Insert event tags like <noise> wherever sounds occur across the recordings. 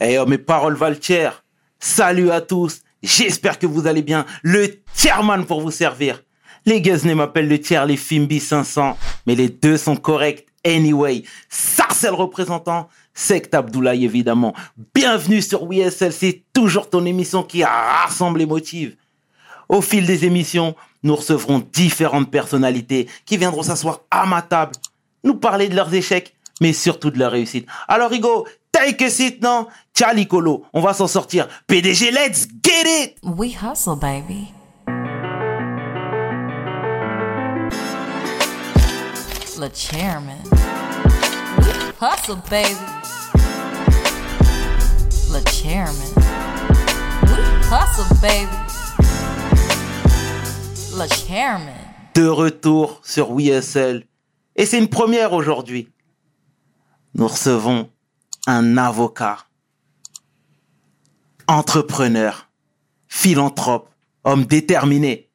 Eh oh, mes paroles valent Salut à tous. J'espère que vous allez bien. Le Tierman pour vous servir. Les Guesnay m'appellent le tiers, les Fimbi 500. Mais les deux sont corrects. Anyway, Sarcel représentant, Sect Abdoulaye évidemment. Bienvenue sur WSL, c'est toujours ton émission qui rassemble les motifs. Au fil des émissions, nous recevrons différentes personnalités qui viendront s'asseoir à ma table, nous parler de leurs échecs, mais surtout de leurs réussites. Alors Rigo, Colo, on va s'en sortir. PDG, let's get it We hustle, baby. Le chairman. hustle, baby. Le chairman. hustle, baby. Le chairman. De retour sur WSL. Et c'est une première aujourd'hui. Nous recevons un avocat, entrepreneur, philanthrope, homme déterminé,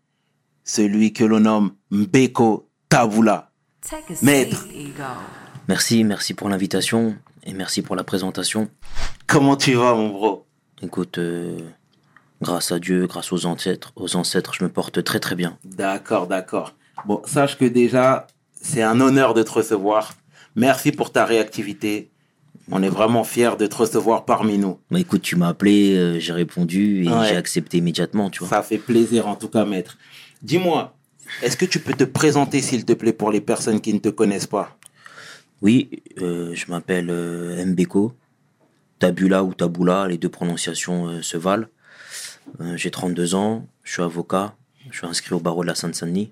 celui que l'on nomme Mbeko Tabula. Maître. Merci, merci pour l'invitation et merci pour la présentation. Comment tu vas, mon bro? Écoute, euh, grâce à Dieu, grâce aux ancêtres, aux ancêtres, je me porte très très bien. D'accord, d'accord. Bon, sache que déjà, c'est un honneur de te recevoir. Merci pour ta réactivité. On est vraiment fiers de te recevoir parmi nous. Bah écoute, tu m'as appelé, euh, j'ai répondu et j'ai accepté immédiatement, tu vois. Ça fait plaisir en tout cas, maître. Dis-moi, est-ce que tu peux te présenter s'il te plaît pour les personnes qui ne te connaissent pas? Oui, euh, je m'appelle euh, Mbeko. Tabula ou Tabula, les deux prononciations se valent. j'ai 32 ans, je suis avocat, je suis inscrit au barreau de la Seine-Saint-Denis.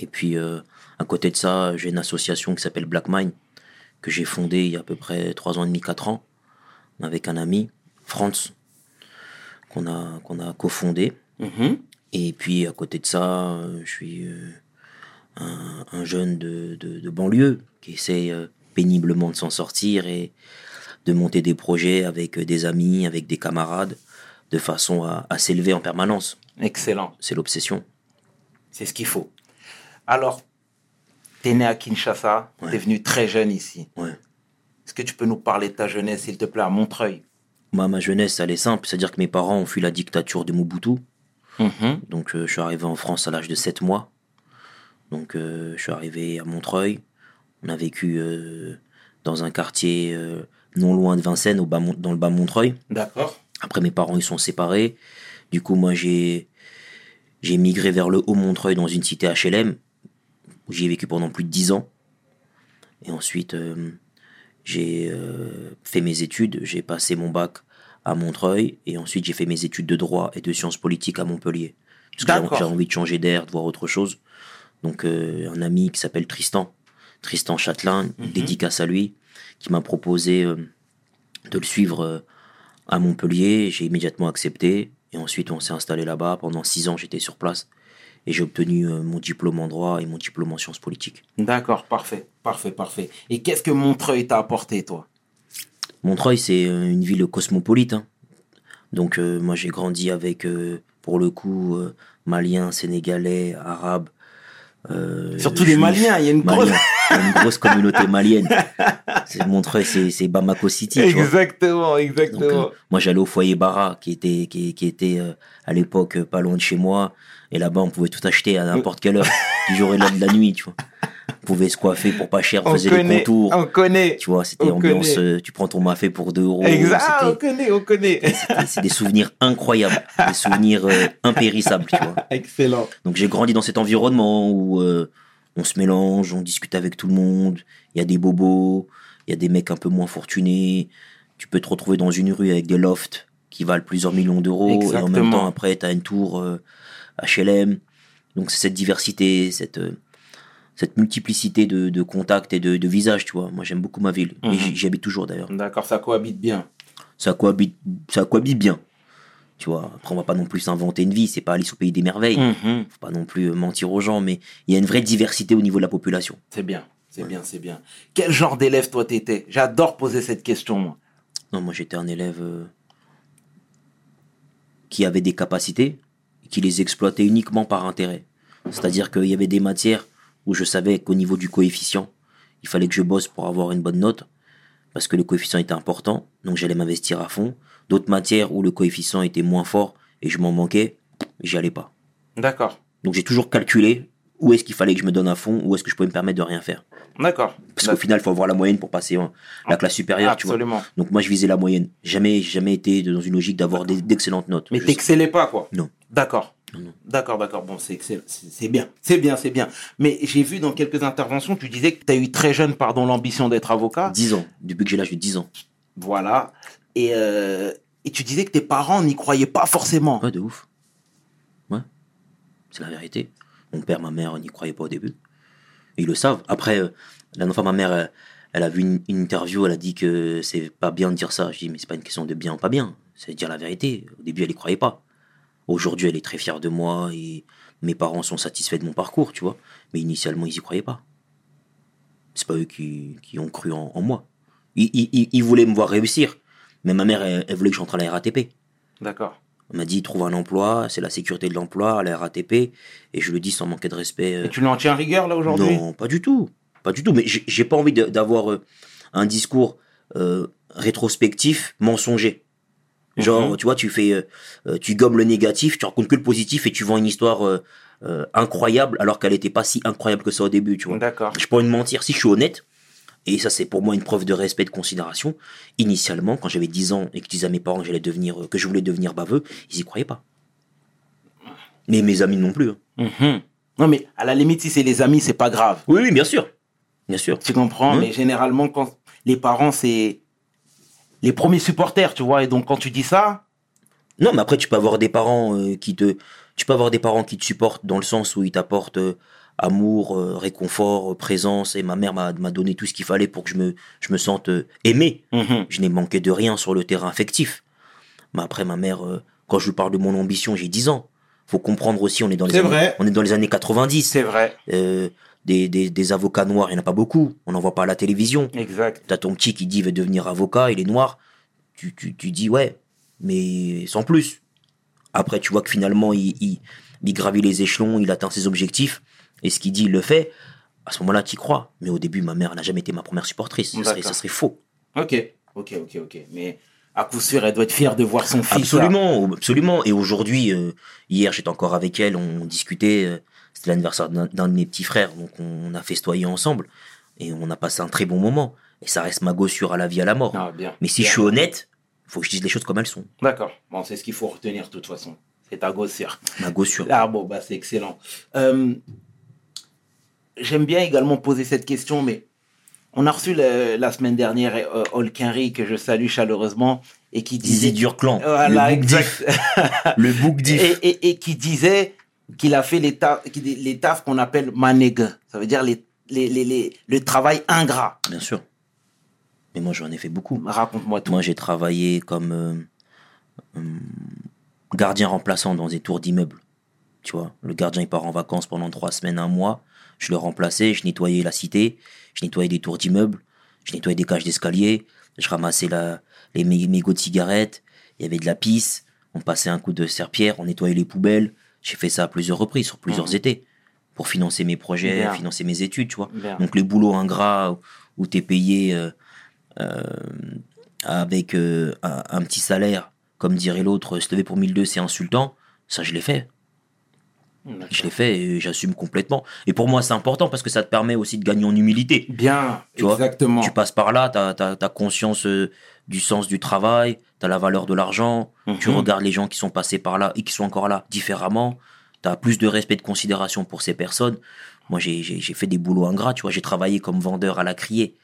Et puis, à côté de ça, j'ai une association qui s'appelle Black Mind, que j'ai fondée il y a à peu près 3 ans et demi, 4 ans, avec un ami, Franz, qu'on a, qu'on a cofondé. Mm-hmm. Et puis, à côté de ça, je suis euh, un, jeune de, de, banlieue qui essaie euh, péniblement de s'en sortir et de monter des projets avec des amis, avec des camarades, de façon à, à s'élever en permanence. Excellent. C'est l'obsession. C'est ce qu'il faut. Alors, T'es né à Kinshasa, tu t'es venu très jeune ici. Est-ce que tu peux nous parler de ta jeunesse, s'il te plaît, à Montreuil? Moi, ma jeunesse, elle est simple. C'est-à-dire que mes parents ont fui la dictature de Mobutu. Mhm. Donc, euh, je suis arrivé en France à l'âge de 7 mois. Donc, euh, je suis arrivé à Montreuil. On a vécu euh, dans un quartier non loin de Vincennes, au bas, dans le bas Montreuil. D'accord. Après, mes parents, ils sont séparés. Du coup, moi, j'ai j'ai migré vers le Haut-Montreuil dans une cité HLM J'y ai vécu pendant plus de dix ans. Et ensuite, euh, j'ai euh, fait mes études. J'ai passé mon bac à Montreuil. Et ensuite, j'ai fait mes études de droit et de sciences politiques à Montpellier. Parce que j'ai envie de changer d'air, de voir autre chose. Donc, euh, un ami qui s'appelle Tristan, Tristan Châtelain, mhm. dédicace à lui, qui m'a proposé de le suivre à Montpellier. J'ai immédiatement accepté. Et ensuite, on s'est installé là-bas. Pendant six ans, j'étais sur place et j'ai obtenu euh, mon diplôme en droit et mon diplôme en sciences politiques. D'accord, parfait, parfait, parfait. Et qu'est-ce que Montreuil t'a apporté, toi? Montreuil, c'est euh, une ville cosmopolite. Hein. Donc, euh, moi, j'ai grandi avec, pour le coup, Maliens, Sénégalais, Arabes. Surtout les Maliens, il y a une grosse... une grosse communauté malienne. <laughs> Montreuil, c'est Bamako City. Exactement, exactement. moi, j'allais au foyer Bara, qui était, qui, qui était à l'époque pas loin de chez moi. Et là-bas, on pouvait tout acheter à n'importe quelle heure <laughs> du jour et de la nuit, tu vois. On pouvait se coiffer pour pas cher, on faisait des contours. On connaît. Tu vois, c'était ambiance, euh, tu prends ton mafé pour 2 euros. Exact, on connaît, on connaît. C'est des souvenirs incroyables, des souvenirs euh, impérissables, tu vois. Excellent. Donc j'ai grandi dans cet environnement où euh, on se mélange, on discute avec tout le monde, il y a des bobos, il y a des mecs un peu moins fortunés, tu peux te retrouver dans une rue avec des lofts qui valent plusieurs millions d'euros, et en même temps après tu as une tour HLM. Donc c'est cette diversité, cette, euh, cette multiplicité de, contacts et de, visages, tu vois. Moi j'aime beaucoup ma ville. Et mhm. j'y habite toujours d'ailleurs. D'accord, ça cohabite bien. Ça cohabite, ça cohabite bien. Tu vois, après on va pas non plus s'inventer une vie, c'est pas Alice au pays des merveilles. Mhm. Faut pas non plus euh, mentir aux gens, mais il y a une vraie diversité au niveau de la population. C'est bien, c'est bien, c'est bien. Quel genre d'élève toi t'étais? J'adore poser cette question moi. Non, moi j'étais un élève euh, qui avait des capacités, qui les exploitait uniquement par intérêt. C'est-à-dire qu'il y avait des matières où je savais qu'au niveau du coefficient, il fallait que je bosse pour avoir une bonne note. parce que le coefficient était important, donc j'allais m'investir à fond. D'autres matières où le coefficient était moins fort et je m'en manquais, j'y allais pas. D'accord. Donc j'ai toujours calculé où est-ce qu'il fallait que je me donne à fond, où est-ce que je pouvais me permettre de rien faire. D'accord. Parce qu'au final, il faut avoir la moyenne pour passer en- la classe supérieure, tu vois. Absolument. Donc moi, je visais la moyenne. Jamais, jamais été dans une logique d'avoir d'excellentes notes. Mais t'excellais pas, quoi. Non. D'accord. D'accord, d'accord. Bon, c'est bien. C'est bien, c'est bien. Mais j'ai vu dans quelques interventions, tu disais que tu as eu très jeune, pardon, l'ambition d'être avocat. 10 ans, depuis que j'ai l'âge de 10 ans. Voilà. Et, euh, et tu disais que tes parents n'y croyaient pas forcément. Ouais, de ouf. Ouais. C'est la vérité. Mon père, ma mère n'y croyaient pas au début. Ils le savent. Après, euh, la fois, ma mère, elle, elle a vu une, interview, elle a dit que c'est pas bien de dire ça. Je dis, mais c'est pas une question de bien ou pas bien. C'est dire la vérité. Au début, elle y croyait pas. Aujourd'hui, elle est très fière de moi et mes parents sont satisfaits de mon parcours, tu vois. Mais initialement, ils y croyaient pas. C'est pas eux qui, ont cru en, moi. Ils, voulaient me voir réussir. Mais ma mère, elle, elle voulait que j'entre à la RATP. D'accord. On m'a dit trouve un emploi, c'est la sécurité de l'emploi à la RATP, et je le dis sans manquer de respect. euh, Et tu l'en tiens rigueur, là, aujourd'hui? Non, pas du tout, pas du tout. Mais j'ai j'ai pas envie de- d'avoir euh, un discours euh, rétrospectif, mensonger. Genre, tu vois, tu fais, tu gommes le négatif, tu racontes que le positif et tu vends une histoire incroyable alors qu'elle était pas si incroyable que ça au début, tu vois. D'accord. Je peux pas me mentir, si je suis honnête, et ça c'est pour moi une preuve de respect, de considération, initialement, quand j'avais 10 ans et que je disais à mes parents que, j'allais devenir, euh, que je voulais devenir baveux, ils y croyaient pas. Mais mes amis non plus. hein. Mhm. Non, mais à la limite, si c'est les amis, c'est pas grave. Oui, oui, bien sûr. Bien sûr. Tu comprends Mhm. Mais généralement, quand les parents, c'est les premiers supporters, tu vois. Et donc, quand tu dis ça, Non, mais après, tu peux avoir des parents euh, qui te, tu peux avoir des parents qui te supportent dans le sens où ils t'apportent euh, amour, euh, réconfort, euh, présence. Et ma mère m'a donné tout ce qu'il fallait pour que je me, je me sente euh, aimé. Mhm. Je n'ai manqué de rien sur le terrain affectif. Mais après, ma mère, quand je lui parle de mon ambition, j'ai 10 ans. Faut comprendre aussi, on est dans les, années, vrai. on est dans les années 90. c'est vrai. Euh, des, des, des avocats noirs, il n'y en a pas beaucoup. On n'en voit pas à la télévision. Exact. T'as ton petit qui dit il veut devenir avocat, il est noir. Tu, tu, tu dis ouais, mais sans plus. Après, tu vois que finalement, il, il, il gravit les échelons, il atteint ses objectifs, et ce qu'il dit, il le fait. À ce moment-là, tu crois. Mais au début, ma mère n'a jamais été ma première supportrice. Ça serait, faux. Ok. Ok, ok, ok. Mais à coup sûr, elle doit être fière de voir son fils. là. Absolument, absolument. Et aujourd'hui, euh, hier, j'étais encore avec elle, on discutait. euh, C'était l'anniversaire d'un de mes petits frères, donc on a festoyé ensemble. Et on a passé un très bon moment. Et ça reste ma gossure à la vie, à la mort. Ah, bien. Mais si Bien. je suis honnête, faut que je dise les choses comme elles sont. D'accord. Bon, c'est ce qu'il faut retenir de toute façon. C'est ta gossière. Ma gossure. Ah bon, bah c'est excellent. Euh, J'aime bien également poser cette question, mais on a reçu la semaine dernière euh, Olkinry, que je salue chaleureusement, et qui disait... Zizi clan. Voilà, le book exact. diff. <laughs> Le book diff. et, et, et qui disait qu'il a fait les, ta- qui- les tafs qu'on appelle manègue. Ça veut dire les, les, les, les- le travail ingrat. Bien sûr. Mais moi, j'en ai fait beaucoup. Raconte-moi tout. Moi, j'ai travaillé comme euh, hum, gardien remplaçant dans des tours d'immeubles. Tu vois, le gardien, il part en vacances pendant trois semaines, un mois. Je le remplaçais, je nettoyais la cité, je nettoyais des tours d'immeubles, je nettoyais des cages d'escalier, je ramassais la, les mé- mégots de cigarettes, il y avait de la pisse, on passait un coup de serpillère, on nettoyait les poubelles. J'ai fait ça à plusieurs reprises, sur plusieurs Mhm. étés, pour financer mes projets, Bien. financer mes études, tu vois. Bien. Donc les boulots ingrats où, où tu es payé euh, euh, avec euh, un, un petit salaire, comme dirait l'autre, se lever pour 1002 c'est insultant, ça je l'ai fait. Je l'ai fait et j'assume complètement. Et pour moi c'est important parce que ça te permet aussi de gagner en humilité. Bien, Tu vois, exactement. Tu passes par là, tu as, conscience euh, du sens du travail, tu as la valeur de l'argent, tu Mhm. regardes les gens qui sont passés par là et qui sont encore là différemment, tu as plus de respect, de considération pour ces personnes. Moi j'ai fait des boulots ingrats, tu vois, j'ai travaillé comme vendeur à la criée.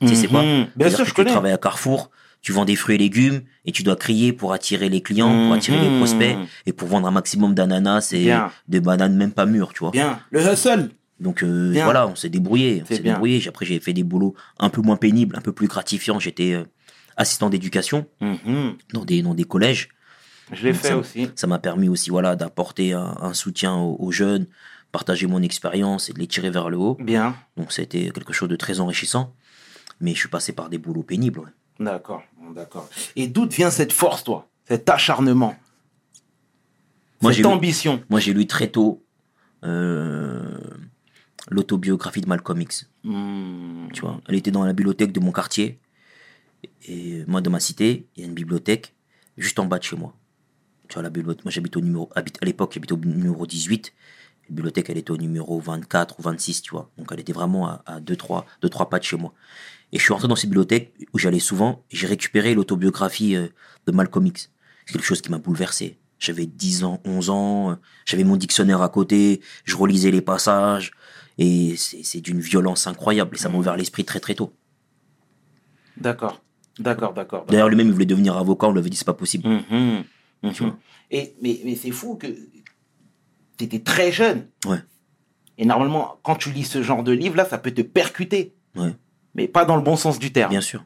Tu sais, c'est quoi? Mhm. Bien sûr, que je tu connais. travailles à Carrefour, tu vends des fruits et légumes et tu dois crier pour attirer les clients, pour attirer les Mhm. prospects et pour vendre un maximum d'ananas et Bien. de bananes même pas mûres, tu vois. Bien. Le hustle. Donc euh, voilà, on s'est débrouillé, on s'est débrouillé. Après j'ai fait des boulots un peu moins pénibles, un peu plus gratifiants. J'étais euh, assistant d'éducation Mhm. dans des dans des collèges. Je l'ai fait ça- aussi. Ça m'a permis aussi voilà d'apporter un, un soutien aux, aux jeunes, partager mon expérience et de les tirer vers le haut. Bien. Donc c'était quelque chose de très enrichissant. Mais je suis passé par des boulots pénibles. ouais. D'accord. D'accord. Et d'où vient cette force, toi? Cet acharnement? Moi, Cette lu- ambition? Moi, j'ai lu très tôt euh, l'autobiographie de Malcolm X. Hmm. Tu vois, elle était dans la bibliothèque de mon quartier. Et moi, dans ma cité, il y a une bibliothèque juste en bas de chez moi. Tu vois, la bibliothèque, moi j'habite au numéro, à l'époque, j'habitais au numéro 18. Bibliothèque, elle était au numéro 24 ou 26, tu vois. Donc elle était vraiment à, à deux, trois, deux, trois pas de chez moi. Et je suis rentré dans cette bibliothèque où j'allais souvent. J'ai récupéré l'autobiographie euh, de Malcolm X. C'est quelque chose qui m'a bouleversé. J'avais 10 ans, 11 ans, euh, j'avais mon dictionnaire à côté, je relisais les passages, et c'est d'une violence incroyable, et ça m'a ouvert l'esprit très très tôt. D'accord. D'accord, d'accord. D'ailleurs, lui-même, il voulait devenir avocat, on lui avait dit c'est pas possible. Mhm, mhm. Tu vois. Et, mais mais c'est fou que tu étais très jeune. Ouais. Et normalement, quand tu lis ce genre de livre-là, ça peut te percuter. Ouais. Mais pas dans le bon sens du terme. Bien sûr.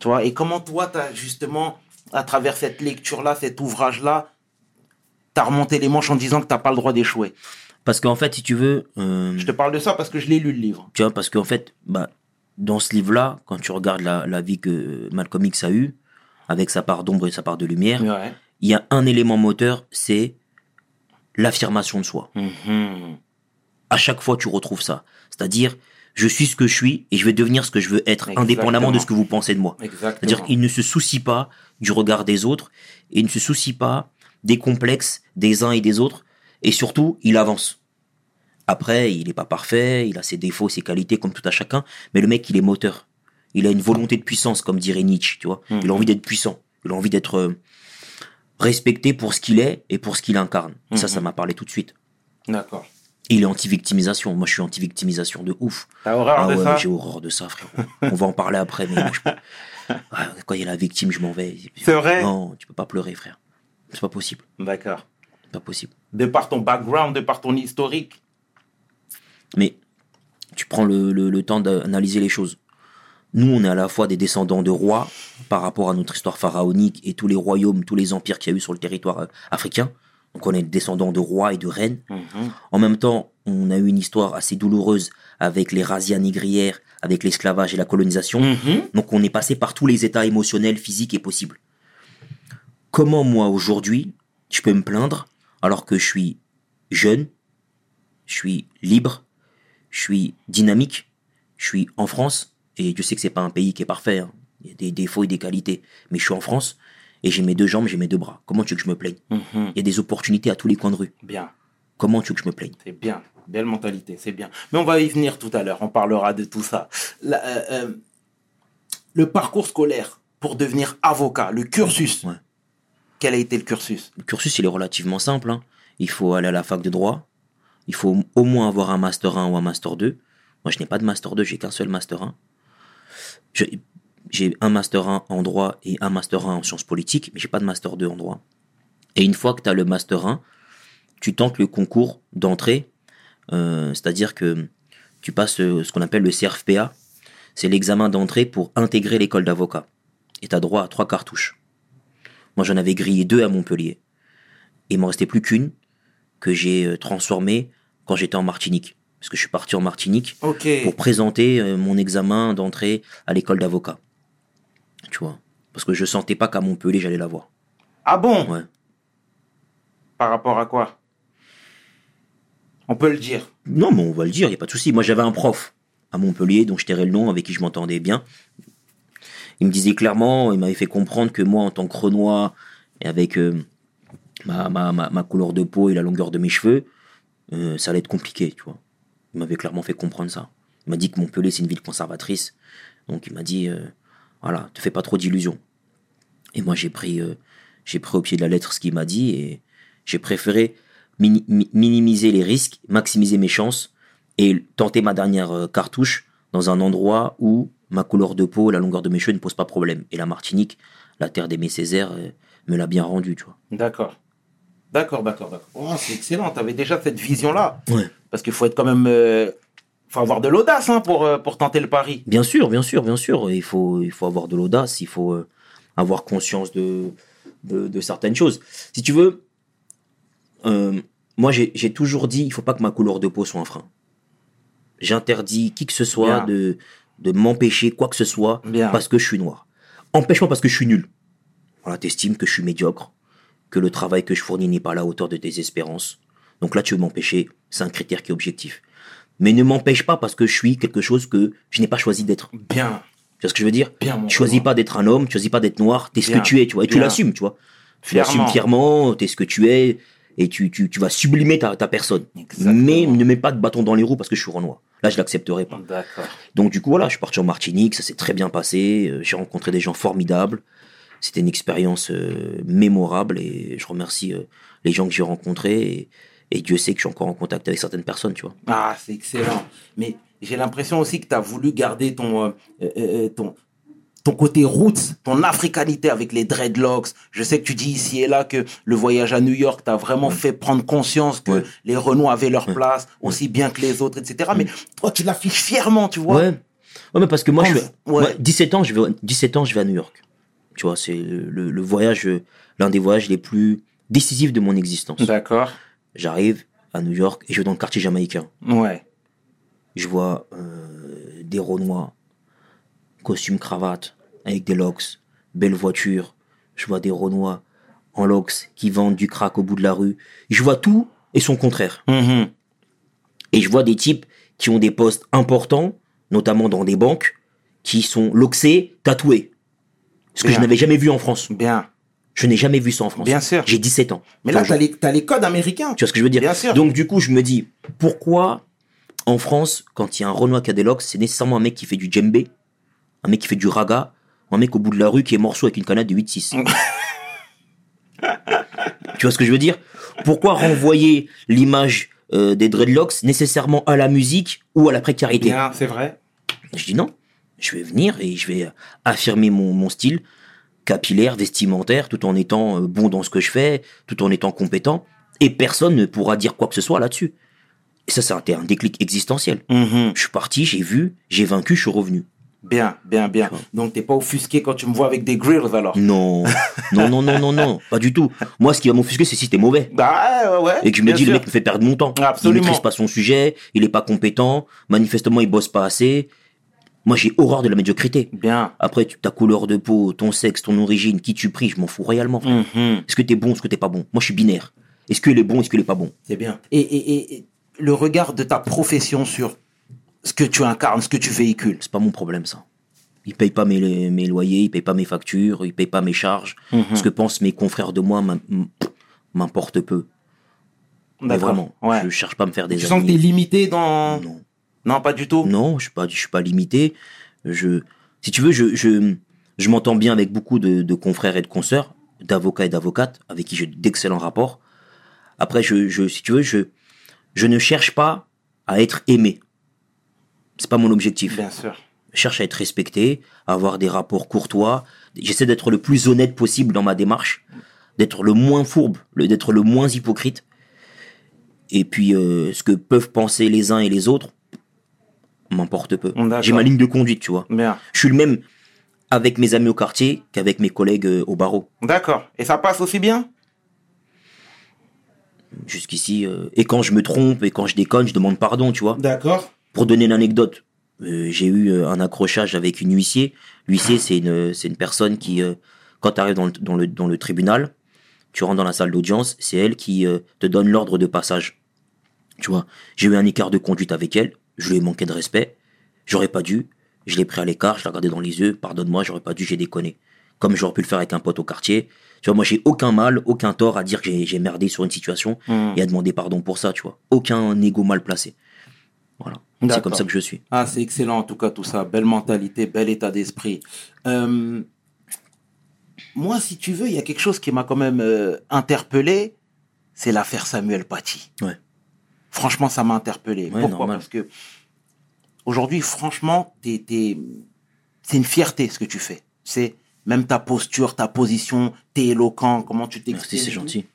Tu vois, et comment toi, tu as justement, à travers cette lecture-là, cet ouvrage-là, tu as remonté les manches en disant que tu pas le droit d'échouer? Parce qu'en fait, si tu veux, euh, Je te parle de ça parce que je l'ai lu le livre. tu vois, parce qu'en fait, bah, dans ce livre-là, quand tu regardes la, la vie que Malcolm X a eue, avec sa part d'ombre et sa part de lumière, Ouais. il y a un élément moteur, c'est l'affirmation de soi. Mhm. À chaque fois, tu retrouves ça. C'est-à-dire, je suis ce que je suis et je vais devenir ce que je veux être, Exactement. indépendamment de ce que vous pensez de moi. C'est-à-dire qu'il ne se soucie pas du regard des autres et il ne se soucie pas des complexes des uns et des autres et surtout, il avance. Après, il n'est pas parfait, il a ses défauts, ses qualités comme tout à chacun, mais le mec, il est moteur. Il a une volonté de puissance, comme dirait Nietzsche, tu vois. Mhm. Il a envie d'être puissant. Il a envie d'être euh, respecté pour ce qu'il est et pour ce qu'il incarne. Et ça, Mhm. ça m'a parlé tout de suite. D'accord. Il est anti-victimisation. Moi, je suis anti-victimisation de ouf. T'as horreur Ah de ouais, ça j'ai horreur de ça, frère. On va en parler après, mais moi, je peux- <laughs> Ah, quand il y a la victime, je m'en vais. C'est vrai Non, tu peux pas pleurer, frère. C'est pas possible. D'accord. Pas possible. De par ton background, de par ton historique. Mais tu prends le, le- le temps d'analyser les choses. Nous, on est à la fois des descendants de rois par rapport à notre histoire pharaonique et tous les royaumes, tous les empires qu'il y a eu sur le territoire euh, africain. Donc, on est des descendants de rois et de reines. Mhm. En même temps, on a eu une histoire assez douloureuse avec les razzias négrières, avec l'esclavage et la colonisation. Mhm. Donc on est passé par tous les états émotionnels, physiques et possibles. Comment moi aujourd'hui, je peux me plaindre alors que je suis jeune, je suis libre, je suis dynamique, je suis en France, et je sais que c'est pas un pays qui est parfait, hein. il y a des défauts et des qualités, mais je suis en France, et j'ai mes deux jambes, j'ai mes deux bras. Comment tu veux que je me plaigne? Mhm. Il y a des opportunités à tous les coins de rue. Bien. Comment tu veux que je me plaigne? C'est bien. Belle mentalité, c'est bien. Mais on va y venir tout à l'heure. On parlera de tout ça. La- euh, euh, le parcours scolaire pour devenir avocat, le cursus. Ouais. Quel a été le cursus? Le cursus, il est relativement simple. hein. Il faut aller à la fac de droit. Il faut au moins avoir un master 1 ou un master 2. Moi, je n'ai pas de master 2, j'ai qu'un seul master 1. J'ai un master 1 en droit et un master 1 en sciences politiques, mais j'ai pas de master 2 en droit. Et une fois que tu as le master 1, tu tentes le concours d'entrée, euh, c'est-à-dire que tu passes euh, ce qu'on appelle le CRFPA. C'est l'examen d'entrée pour intégrer l'école d'avocat. Et tu as droit à trois cartouches. Moi, j'en avais grillé deux à Montpellier. Et il m'en restait plus qu'une que j'ai euh, transformée quand j'étais en Martinique. Parce que je suis parti en Martinique pour présenter euh, mon examen d'entrée à l'école d'avocat. Tu vois Parce que je sentais pas qu'à Montpellier, j'allais l'avoir. Ah bon? Ouais. Par rapport à quoi? On peut le dire. Non, mais on va le dire, il n'y a pas de souci. Moi, j'avais un prof à Montpellier, dont je tairai le nom, avec qui je m'entendais bien. Il me disait clairement, il m'avait fait comprendre que moi, en tant que Renoir, et avec euh, ma, ma, ma, ma couleur de peau et la longueur de mes cheveux, euh, ça allait être compliqué, tu vois. Il m'avait clairement fait comprendre ça. Il m'a dit que Montpellier, c'est une ville conservatrice. Donc, il m'a dit, euh, voilà, te fais pas trop d'illusions. Et moi, j'ai pris, euh, j'ai pris au pied de la lettre ce qu'il m'a dit et j'ai préféré mini- mi- minimiser les risques, maximiser mes chances et tenter ma dernière euh, cartouche dans un endroit où ma couleur de peau, la longueur de mes cheveux ne pose pas problème. Et la Martinique, la terre d'Aimé Césaire, euh, me l'a bien rendu, tu vois. D'accord. D'accord, d'accord, d'accord. Oh, c'est excellent. Tu avais déjà cette vision-là. Ouais. Parce qu'il faut être quand même. euh, faut avoir de l'audace hein, pour, euh, pour tenter le pari. Bien sûr, bien sûr, bien sûr. Il faut, il faut avoir de l'audace, il faut euh, avoir conscience de, de, de certaines choses. Si tu veux, euh, moi j'ai j'ai toujours dit, il faut pas que ma couleur de peau soit un frein. J'interdis qui que ce soit Bien. de, de m'empêcher quoi que ce soit Bien. parce que je suis noir. Empêche-moi parce que je suis nul. Voilà, t'estimes que je suis médiocre, que le travail que je fournis n'est pas à la hauteur de tes espérances. Donc là, tu veux m'empêcher, c'est un critère qui est objectif. Mais ne m'empêche pas parce que je suis quelque chose que je n'ai pas choisi d'être. Bien. Tu vois ce que je veux dire? Bien, Tu choisis pas d'être un homme, tu choisis pas d'être noir, t'es ce que tu es, tu vois, et tu l'assumes, tu vois. Tu l'assumes fièrement, t'es ce que tu es, et tu, tu, tu vas sublimer ta, ta personne. Exactement. Mais ne mets pas de bâton dans les roues parce que je suis renois. Là, je l'accepterai pas. D'accord. Donc du coup voilà, je suis parti en Martinique, ça s'est très bien passé, euh, j'ai rencontré des gens formidables. C'était une expérience euh, mémorable et je remercie euh, les gens que j'ai rencontrés et, et Dieu sait que je suis encore en contact avec certaines personnes, tu vois. Ah, c'est excellent. Mais j'ai l'impression aussi que tu as voulu garder ton, euh, euh, euh, ton, ton côté roots, ton africanité avec les dreadlocks. Je sais que tu dis ici et là que le voyage à New York t'a vraiment fait prendre conscience que Ouais. les Renois avaient leur place aussi bien que les autres, etc. Mais toi, tu l'affiches fièrement, tu vois. Ouais. Ouais, mais parce que moi, je vais, ouais. moi, 17 ans, je vais, 17 ans, je vais à New York. Tu vois, c'est le, voyage, l'un des voyages les plus décisifs de mon existence. D'accord. J'arrive à New York et je vais dans le quartier jamaïcain. Ouais. Je vois euh, des Renois, costume cravate, avec des locks, belle voiture. Je vois des Renois en locks qui vendent du crack au bout de la rue. Je vois tout et son contraire. Mhm. Et je vois des types qui ont des postes importants, notamment dans des banques, qui sont loxés, tatoués. Ce que Bien. je n'avais jamais vu en France. Bien. Je n'ai jamais vu ça en France. Bien sûr. J'ai 17 ans. Mais là, tu as, les, t'as les codes américains. tu vois ce que je veux dire Bien sûr. Donc du coup, je me dis, pourquoi en France, quand il y a un Renoir qui a des locks, c'est nécessairement un mec qui fait du djembé, un mec qui fait du raga, un mec au bout de la rue qui est morceau avec une canette de 8-6 <laughs> Tu vois ce que je veux dire? Pourquoi renvoyer l'image euh, des dreadlocks nécessairement à la musique ou à la précarité? C'est vrai. Je dis non, je vais venir et je vais affirmer mon, mon style capillaire, vestimentaire, tout en étant euh, bon dans ce que je fais, tout en étant compétent, et personne ne pourra dire quoi que ce soit là-dessus. Et ça, c'est un, déclic existentiel. Mhm. Je suis parti, j'ai vu, j'ai vaincu, je suis revenu. Bien, bien, bien. Donc, t'es pas offusqué quand tu me vois avec des grills, alors? Non, non, non, non, non, non, pas du tout. Moi, ce qui va m'offusquer, c'est si t'es mauvais. Bah, ouais, ouais. Et que je me dis, le mec me fait perdre mon temps. Absolument. Il maîtrise pas son sujet, il est pas compétent, manifestement, il bosse pas assez. Moi, j'ai horreur de la médiocrité. Bien. Après, tu- ta couleur de peau, ton sexe, ton origine, qui tu pries, je m'en fous royalement. Mhm. Est-ce que t'es bon, est-ce que t'es pas bon? Moi, je suis binaire. Est-ce qu'il est bon, est-ce qu'il est pas bon? C'est bien. Et, et, et- et le regard de ta profession sur ce que tu incarnes, ce que tu véhicules. C'est pas mon problème, ça. Il paye pas mes, mes loyers, il paye pas mes factures, il paye pas mes charges. Mhm. Ce que pensent mes confrères de moi m'im- m'importe peu. Mais vraiment, Ouais. je cherche pas à me faire des Tu sens que amis. t'es limité dans. Non. Non, pas du tout. Non, je suis pas, je suis pas limité. Je, si tu veux, je, je, je m'entends bien avec beaucoup de, de confrères et de consoeurs, d'avocats et d'avocates, avec qui j'ai d'excellents rapports. Après, je, je, si tu veux, je, je ne cherche pas à être aimé. C'est pas mon objectif. Bien sûr. Je cherche à être respecté, à avoir des rapports courtois. J'essaie d'être le plus honnête possible dans ma démarche, d'être le moins fourbe, d'être le moins hypocrite. Et puis, euh, ce que peuvent penser les uns et les autres m'importe peu. D'accord. J'ai ma ligne de conduite, tu vois. Bien. Je suis le même avec mes amis au quartier qu'avec mes collègues euh, au barreau. D'accord. Et ça passe aussi bien? Jusqu'ici. euh, et quand je me trompe et quand je déconne, je demande pardon, tu vois. D'accord. Pour donner une anecdote, euh, j'ai eu un accrochage avec une huissier. L'huissier, c'est une, c'est une personne qui, euh, quand tu arrives dans le, dans, le, dans le tribunal, tu rentres dans la salle d'audience, c'est elle qui te donne l'ordre de passage. Tu vois, j'ai eu un écart de conduite avec elle, je lui ai manqué de respect, j'aurais pas dû, je l'ai pris à l'écart, je l'ai regardé dans les yeux, pardonne-moi, j'aurais pas dû, j'ai déconné. Comme j'aurais pu le faire avec un pote au quartier. Tu vois, moi, j'ai aucun mal, aucun tort à dire que j'ai- merdé sur une situation Mhm. et à demander pardon pour ça, tu vois. Aucun ego mal placé. Voilà. C'est comme ça que je suis. Ah, c'est excellent en tout cas tout ça. Belle mentalité, bel état d'esprit. Euh, moi, si tu veux, il y a quelque chose qui m'a quand même euh, interpellé, c'est l'affaire Samuel Paty. Ouais. Franchement, ça m'a interpellé. Ouais, Pourquoi normal. Parce que aujourd'hui, franchement, t'es, t'es- c'est une fierté ce que tu fais. C'est même ta posture, ta position, t'es éloquent, comment tu Merci, t'exprimes. c'est et tout. gentil.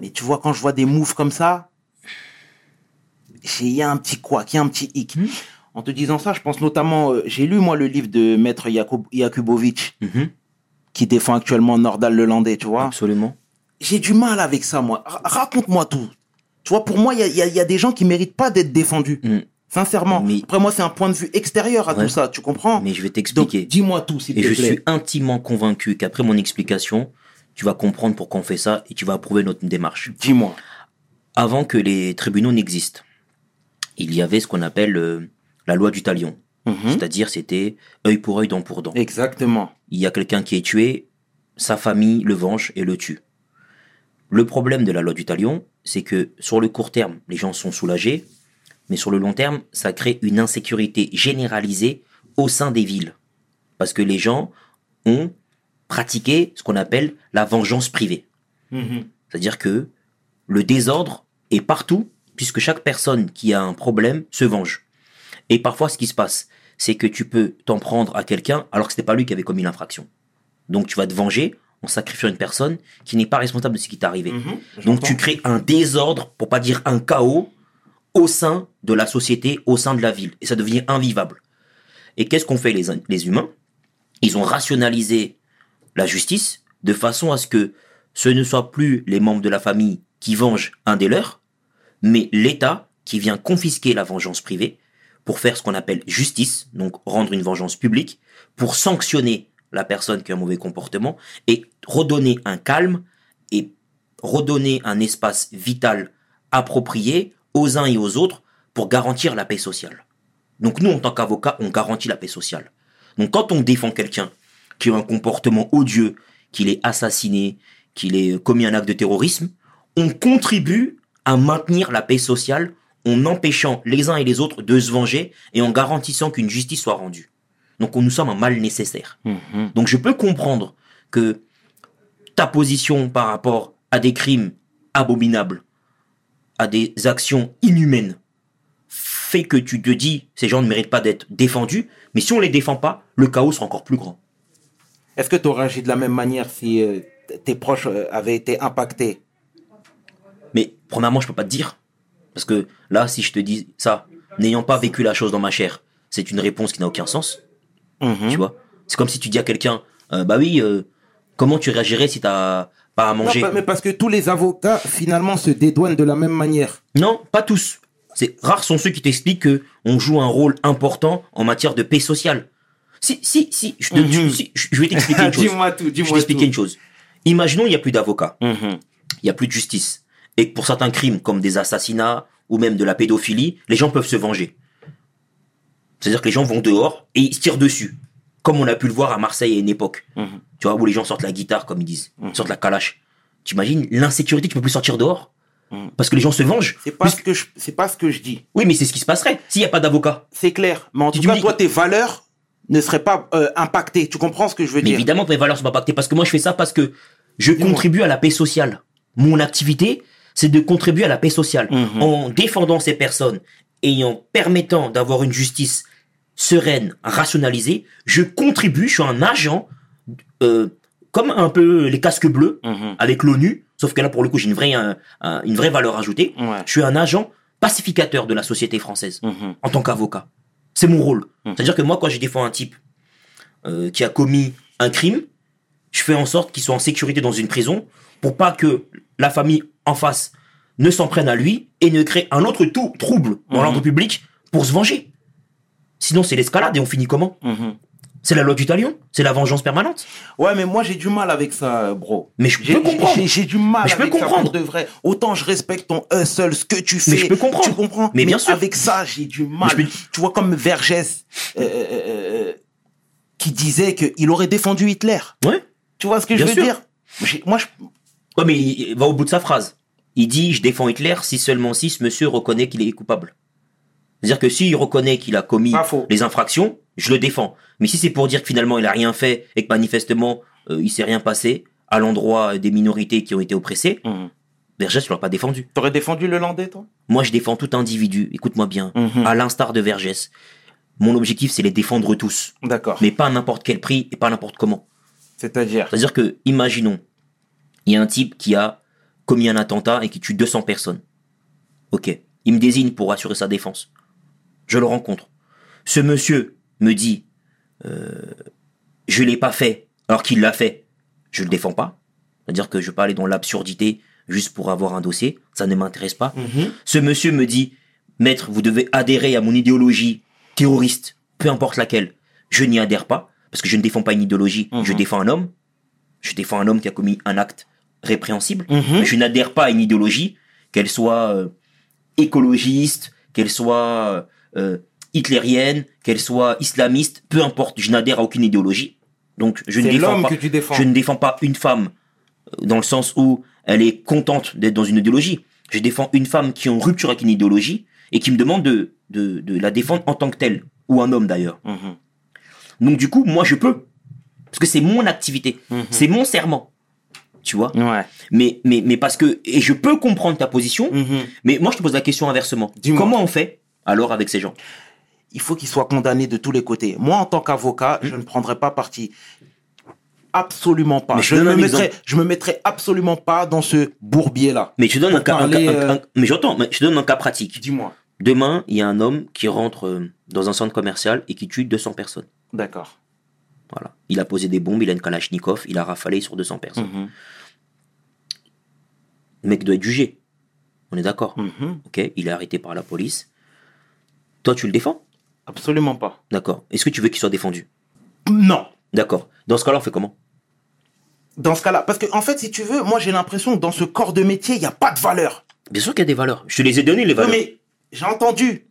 Mais tu vois, quand je vois des moves comme ça, il y a un petit quoi, il y a un petit hic. Hmm. En te disant ça, je pense notamment, euh, j'ai lu moi le livre de Maître Jakub, Jakubovic, Mhm. qui défend actuellement Nordal le Landais, tu vois. Absolument. J'ai du mal avec ça, moi. Ra- Raconte-moi tout. Tu vois, pour moi, il y a, il y a- il y a des gens qui méritent pas d'être défendus. Mm. Sincèrement. Mais- Après, moi, c'est un point de vue extérieur à Ouais. tout ça, tu comprends? Mais je vais t'expliquer. dis-moi tout, s'il Et te je plaît. suis intimement convaincu qu'après mon explication, tu vas comprendre pourquoi on fait ça et tu vas approuver notre démarche. Dis-moi. Avant que les tribunaux n'existent, il y avait ce qu'on appelle euh, la loi du talion. Mhm. C'est-à-dire, c'était œil pour œil, dent pour dent. Exactement. Il y a quelqu'un qui est tué, sa famille le venge et le tue. Le problème de la loi du talion, c'est que sur le court terme, les gens sont soulagés, mais sur le long terme, ça crée une insécurité généralisée au sein des villes. Parce que les gens ont pratiqué ce qu'on appelle la vengeance privée. Mhm. C'est-à-dire que le désordre est partout, puisque chaque personne qui a un problème se venge. Et parfois, ce qui se passe, c'est que tu peux t'en prendre à quelqu'un alors que ce n'était pas lui qui avait commis l'infraction. Donc tu vas te venger en sacrifiant une personne qui n'est pas responsable de ce qui t'est arrivé. Mhm. Donc tu crées un désordre, pour pas dire un chaos, au sein de la société, au sein de la ville. Et ça devient invivable. Et qu'est-ce qu'ont fait les, les humains? Ils ont rationalisé la justice de façon à ce que ce ne soit plus les membres de la famille qui vengent un des leurs, mais l'État qui vient confisquer la vengeance privée pour faire ce qu'on appelle justice, donc rendre une vengeance publique, pour sanctionner la personne qui a un mauvais comportement et redonner un calme et redonner un espace vital approprié aux uns et aux autres pour garantir la paix sociale. Donc nous, en tant qu'avocats, on garantit la paix sociale. Donc quand on défend quelqu'un qui a un comportement odieux, qu'il est assassiné, qu'il ait commis un acte de terrorisme, on contribue à maintenir la paix sociale en empêchant les uns et les autres de se venger et en garantissant qu'une justice soit rendue. Donc on nous sommes un mal nécessaire. Mhm. Donc je peux comprendre que ta position par rapport à des crimes abominables, à des actions inhumaines, fait que tu te dis ces gens ne méritent pas d'être défendus, mais si on les défend pas, le chaos sera encore plus grand. Est-ce que tu aurais agi de la même manière si euh, tes proches euh, avaient été impactés? Mais premièrement, je peux pas te dire. Parce que là, si je te dis ça, n'ayant pas vécu la chose dans ma chair, c'est une réponse qui n'a aucun sens. Mhm. Tu vois C'est comme si tu dis à quelqu'un, euh, bah oui, euh, comment tu réagirais si t'as pas à Non, manger? pas- mais parce que tous les avocats, finalement, se dédouanent de la même manière. Non, pas tous. C'est rares sont ceux qui t'expliquent que on joue un rôle important en matière de paix sociale. Si, si, si, je, te- Mhm. si, je je vais t'expliquer une <laughs> chose. dis-moi tout, Je vais dis-moi t'expliquer une chose. Imaginons il n'y a plus d'avocats, Mhm. il n'y a plus de justice, et que pour certains crimes comme des assassinats ou même de la pédophilie, les gens peuvent se venger. C'est-à-dire que les gens vont dehors et ils se tirent dessus, comme on a pu le voir à Marseille à une époque. Mhm. Tu vois où les gens sortent la guitare comme ils disent, ils sortent la calache. Tu imagines l'insécurité, tu peux plus sortir dehors Mhm. parce que les gens se vengent. C'est pas, ce que je- c'est pas ce que je dis. Oui, mais c'est ce qui se passerait s'il n'y a pas d'avocat. C'est clair. Mais en Si tout cas, dis toi, que- tes valeurs ne seraient pas euh, impactées. Tu comprends ce que je veux Mais dire? évidemment que mes valeurs sont pas impactées parce que moi je fais ça parce que je Dis-moi. contribue à la paix sociale. Mon activité, c'est de contribuer à la paix sociale Mhm. en défendant ces personnes et en permettant d'avoir une justice sereine, rationalisée. Je contribue, je suis un agent euh, comme un peu les casques bleus Mhm. avec l'ONU, sauf que là pour le coup j'ai une vraie un- un- une vraie valeur ajoutée. Ouais. Je suis un agent pacificateur de la société française Mhm. en tant qu'avocat. C'est mon rôle. Mhm. C'est-à-dire que moi, quand je défends un type euh, qui a commis un crime, je fais en sorte qu'il soit en sécurité dans une prison pour pas que la famille en face ne s'en prenne à lui et ne crée un autre tout trouble dans Mhm. l'ordre public pour se venger. Sinon, c'est l'escalade et on finit comment? Mhm. C'est la loi du talion C'est la vengeance permanente Ouais, mais moi, j'ai du mal avec ça, bro. Mais je J'ai- peux comprendre. j'ai- du mal Mais je peux avec comprendre. de vrai. Autant je respecte ton hustle, ce que tu fais. Mais je peux comprendre. Tu comprends? Mais bien sûr. avec ça, j'ai du mal. peux- Tu vois, comme Vergès, euh, euh, euh, qui disait qu'il aurait défendu Hitler. Ouais. Tu vois ce que Bien je veux sûr. dire? Moi, je... Ouais, mais il va au bout de sa phrase. Il dit Je défends Hitler si seulement si ce monsieur reconnaît qu'il est coupable. C'est-à-dire que s'il reconnaît qu'il a commis les infractions, je le défends. Mais si c'est pour dire que finalement il a rien fait et que manifestement euh, il s'est rien passé à l'endroit des minorités qui ont été oppressées, Mhm. Vergès ne l'a pas défendu. T'aurais défendu le Landais, toi? Moi je défends tout individu, écoute-moi bien, Mhm. à l'instar de Vergès. Mon objectif c'est les défendre tous, D'accord. mais pas à n'importe quel prix et pas n'importe comment. C'est-à-dire? C'est-à-dire que, imaginons, il y a un type qui a commis un attentat et qui tue 200 personnes. Ok. Il me désigne pour assurer sa défense. Je le rencontre. Ce monsieur me dit, euh, je l'ai pas fait, alors qu'il l'a fait. Je le défends pas. C'est-à-dire que je vais pas aller dans l'absurdité juste pour avoir un dossier. Ça ne m'intéresse pas. Mhm. Ce monsieur me dit, maître, vous devez adhérer à mon idéologie terroriste, peu importe laquelle. Je n'y adhère pas, parce que je ne défends pas une idéologie, Mhm. je défends un homme. Je défends un homme qui a commis un acte répréhensible. Mhm. Mais je n'adhère pas à une idéologie, qu'elle soit euh, écologiste, qu'elle soit euh, hitlérienne, qu'elle soit islamiste, peu importe, je n'adhère à aucune idéologie. Donc je ne défends pas que tu défends. je ne défends pas une femme euh, dans le sens où elle est contente d'être dans une idéologie. Je défends une femme qui est en rupture avec une idéologie et qui me demande de, de, de la défendre en tant que telle, ou un homme d'ailleurs. Mhm. Donc du coup, moi je peux. Parce que c'est mon activité, Mhm. c'est mon serment. Tu vois Ouais. mais, mais, mais parce que, et je peux comprendre ta position, Mhm. mais moi je te pose la question inversement. Comment on fait alors avec ces gens? Il faut qu'il soit condamné de tous les côtés. Moi, en tant qu'avocat, je ne prendrai pas parti. Absolument pas. Mais je je, me mettrai, je me mettrai absolument pas dans ce bourbier-là. Mais je te donne un cas, un parler, cas- un- euh, un- mais j'entends, mais je donne un cas pratique. Dis-moi. Demain, il y a un homme qui rentre euh, dans un centre commercial et qui tue 200 personnes. D'accord. Voilà. Il a posé des bombes, il a une Kalachnikov, il a rafalé sur 200 personnes. Mhm. Le mec doit être jugé. On est d'accord. Mhm. Ok, il est arrêté par la police. Toi, tu le défends? Absolument pas. D'accord. Est-ce que tu veux qu'il soit défendu? Non. D'accord. Dans ce cas-là, on fait comment? Dans ce cas-là, parce que en fait, si tu veux, moi j'ai l'impression que dans ce corps de métier, il n'y a pas de valeur. Bien sûr qu'il y a des valeurs. Je te les ai données, les valeurs. mais j'ai entendu.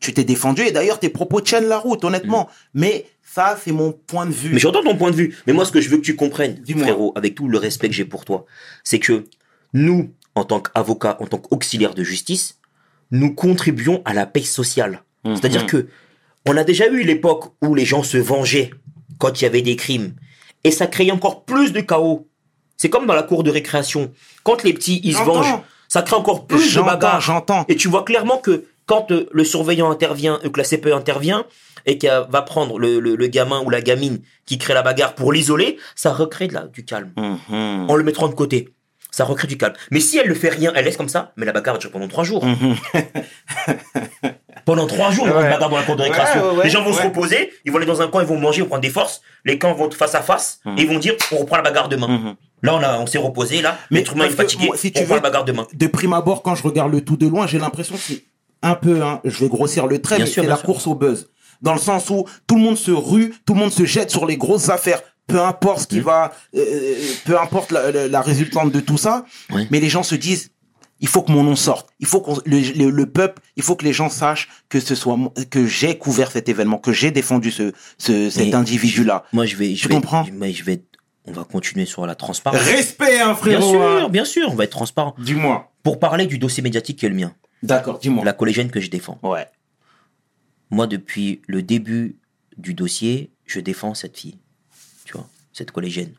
Tu t'es défendu et d'ailleurs tes propos tiennent la route, honnêtement. Mais ça, c'est mon point de vue. Mm. Mais j'entends ton point de vue. Mais moi, ce que je veux que tu comprennes, Dis-moi. frérot, avec tout le respect que j'ai pour toi, c'est que nous, en tant qu'avocats, en tant qu'auxiliaires de justice, nous contribuons à la paix sociale. Mhm. C'est-à-dire que on a déjà eu l'époque où les gens se vengeaient quand il y avait des crimes. Et ça créait encore plus de chaos. C'est comme dans la cour de récréation. Quand les petits, ils se vengent, ça crée encore plus de J'entends, bagarres. j'entends. Et tu vois clairement que quand euh, le surveillant intervient, euh, que la CPE intervient, et qu'elle va prendre le, le- le gamin ou la gamine qui crée la bagarre pour l'isoler, ça recrée de la, du calme. Mhm. En le mettant de côté. Ça recrée du calme. Mais si elle ne fait rien, elle laisse comme ça, mais la bagarre va durer pendant trois jours. Mhm. <laughs> Pendant trois jours, une Ouais. bagarre dans la cour de récréation. Ouais, ouais, ouais, les gens vont se reposer, ils vont aller dans un coin, ils vont manger, ils vont prendre des forces. Les camps vont face à face, et ils vont dire, on reprend la bagarre demain. Mhm. Là, on, a- on s'est reposé, là, Mais l'être humain est fatigué, moi, si on tu reprend veux- la bagarre demain. De prime abord, quand je regarde le tout de loin, j'ai l'impression que c'est un peu, hein, je vais grossir le trait, Bien mais sûr, c'est la sûr. course au buzz. Dans le sens où tout le monde se rue, tout le monde se jette sur les grosses affaires. Peu importe ce qui va, euh, peu importe la, la- la résultante de tout ça, mais les gens se disent, il faut que mon nom sorte. Il faut que le, le- le peuple, il faut que les gens sachent que ce soit que j'ai couvert cet événement, que j'ai défendu ce, ce cet individu-là. Moi, je vais, je Tu vais, comprends? mais je vais, on va continuer sur la transparence. Respect, hein, Bien frérot. sûr, hein. bien sûr, on va être transparent. Dis-moi. Pour parler du dossier médiatique qui est le mien, D'accord, dis-moi. la collégienne que je défends. Ouais. Moi, depuis le début du dossier, je défends cette fille. Cette collégienne.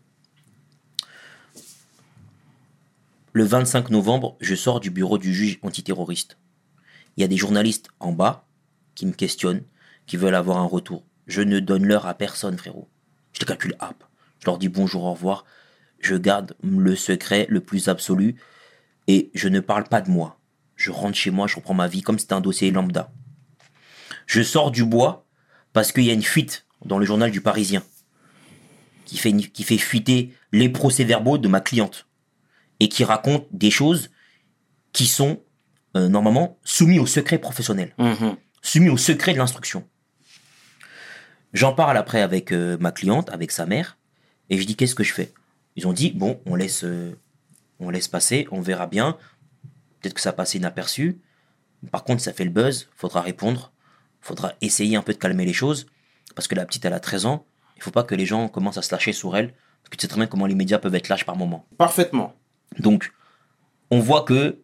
Le 25 novembre, je sors du bureau du juge antiterroriste. Il y a des journalistes en bas qui me questionnent, qui veulent avoir un retour. Je ne donne l'heure à personne, frérot. Je les calcule hop. Je leur dis bonjour, au revoir. Je garde le secret le plus absolu et je ne parle pas de moi. Je rentre chez moi, je reprends ma vie comme c'était un dossier lambda. Je sors du bois parce qu'il y a une fuite dans le journal du Parisien qui fait, une- qui fait fuiter les procès-verbaux de ma cliente et qui raconte des choses qui sont euh, normalement soumis au secret professionnel, Mhm. soumis au secret de l'instruction. J'en parle après avec euh, ma cliente, avec sa mère, et je dis qu'est-ce que je fais? Ils ont dit bon, on laisse, euh, on laisse passer, on verra bien. Peut-être que ça passe inaperçu. Par contre, ça fait le buzz, faudra répondre, faudra essayer un peu de calmer les choses, parce que la petite, elle a 13 ans, il faut pas que les gens commencent à se lâcher sur elle, parce que tu sais très bien comment les médias peuvent être lâches par moment. Parfaitement. Donc, on voit que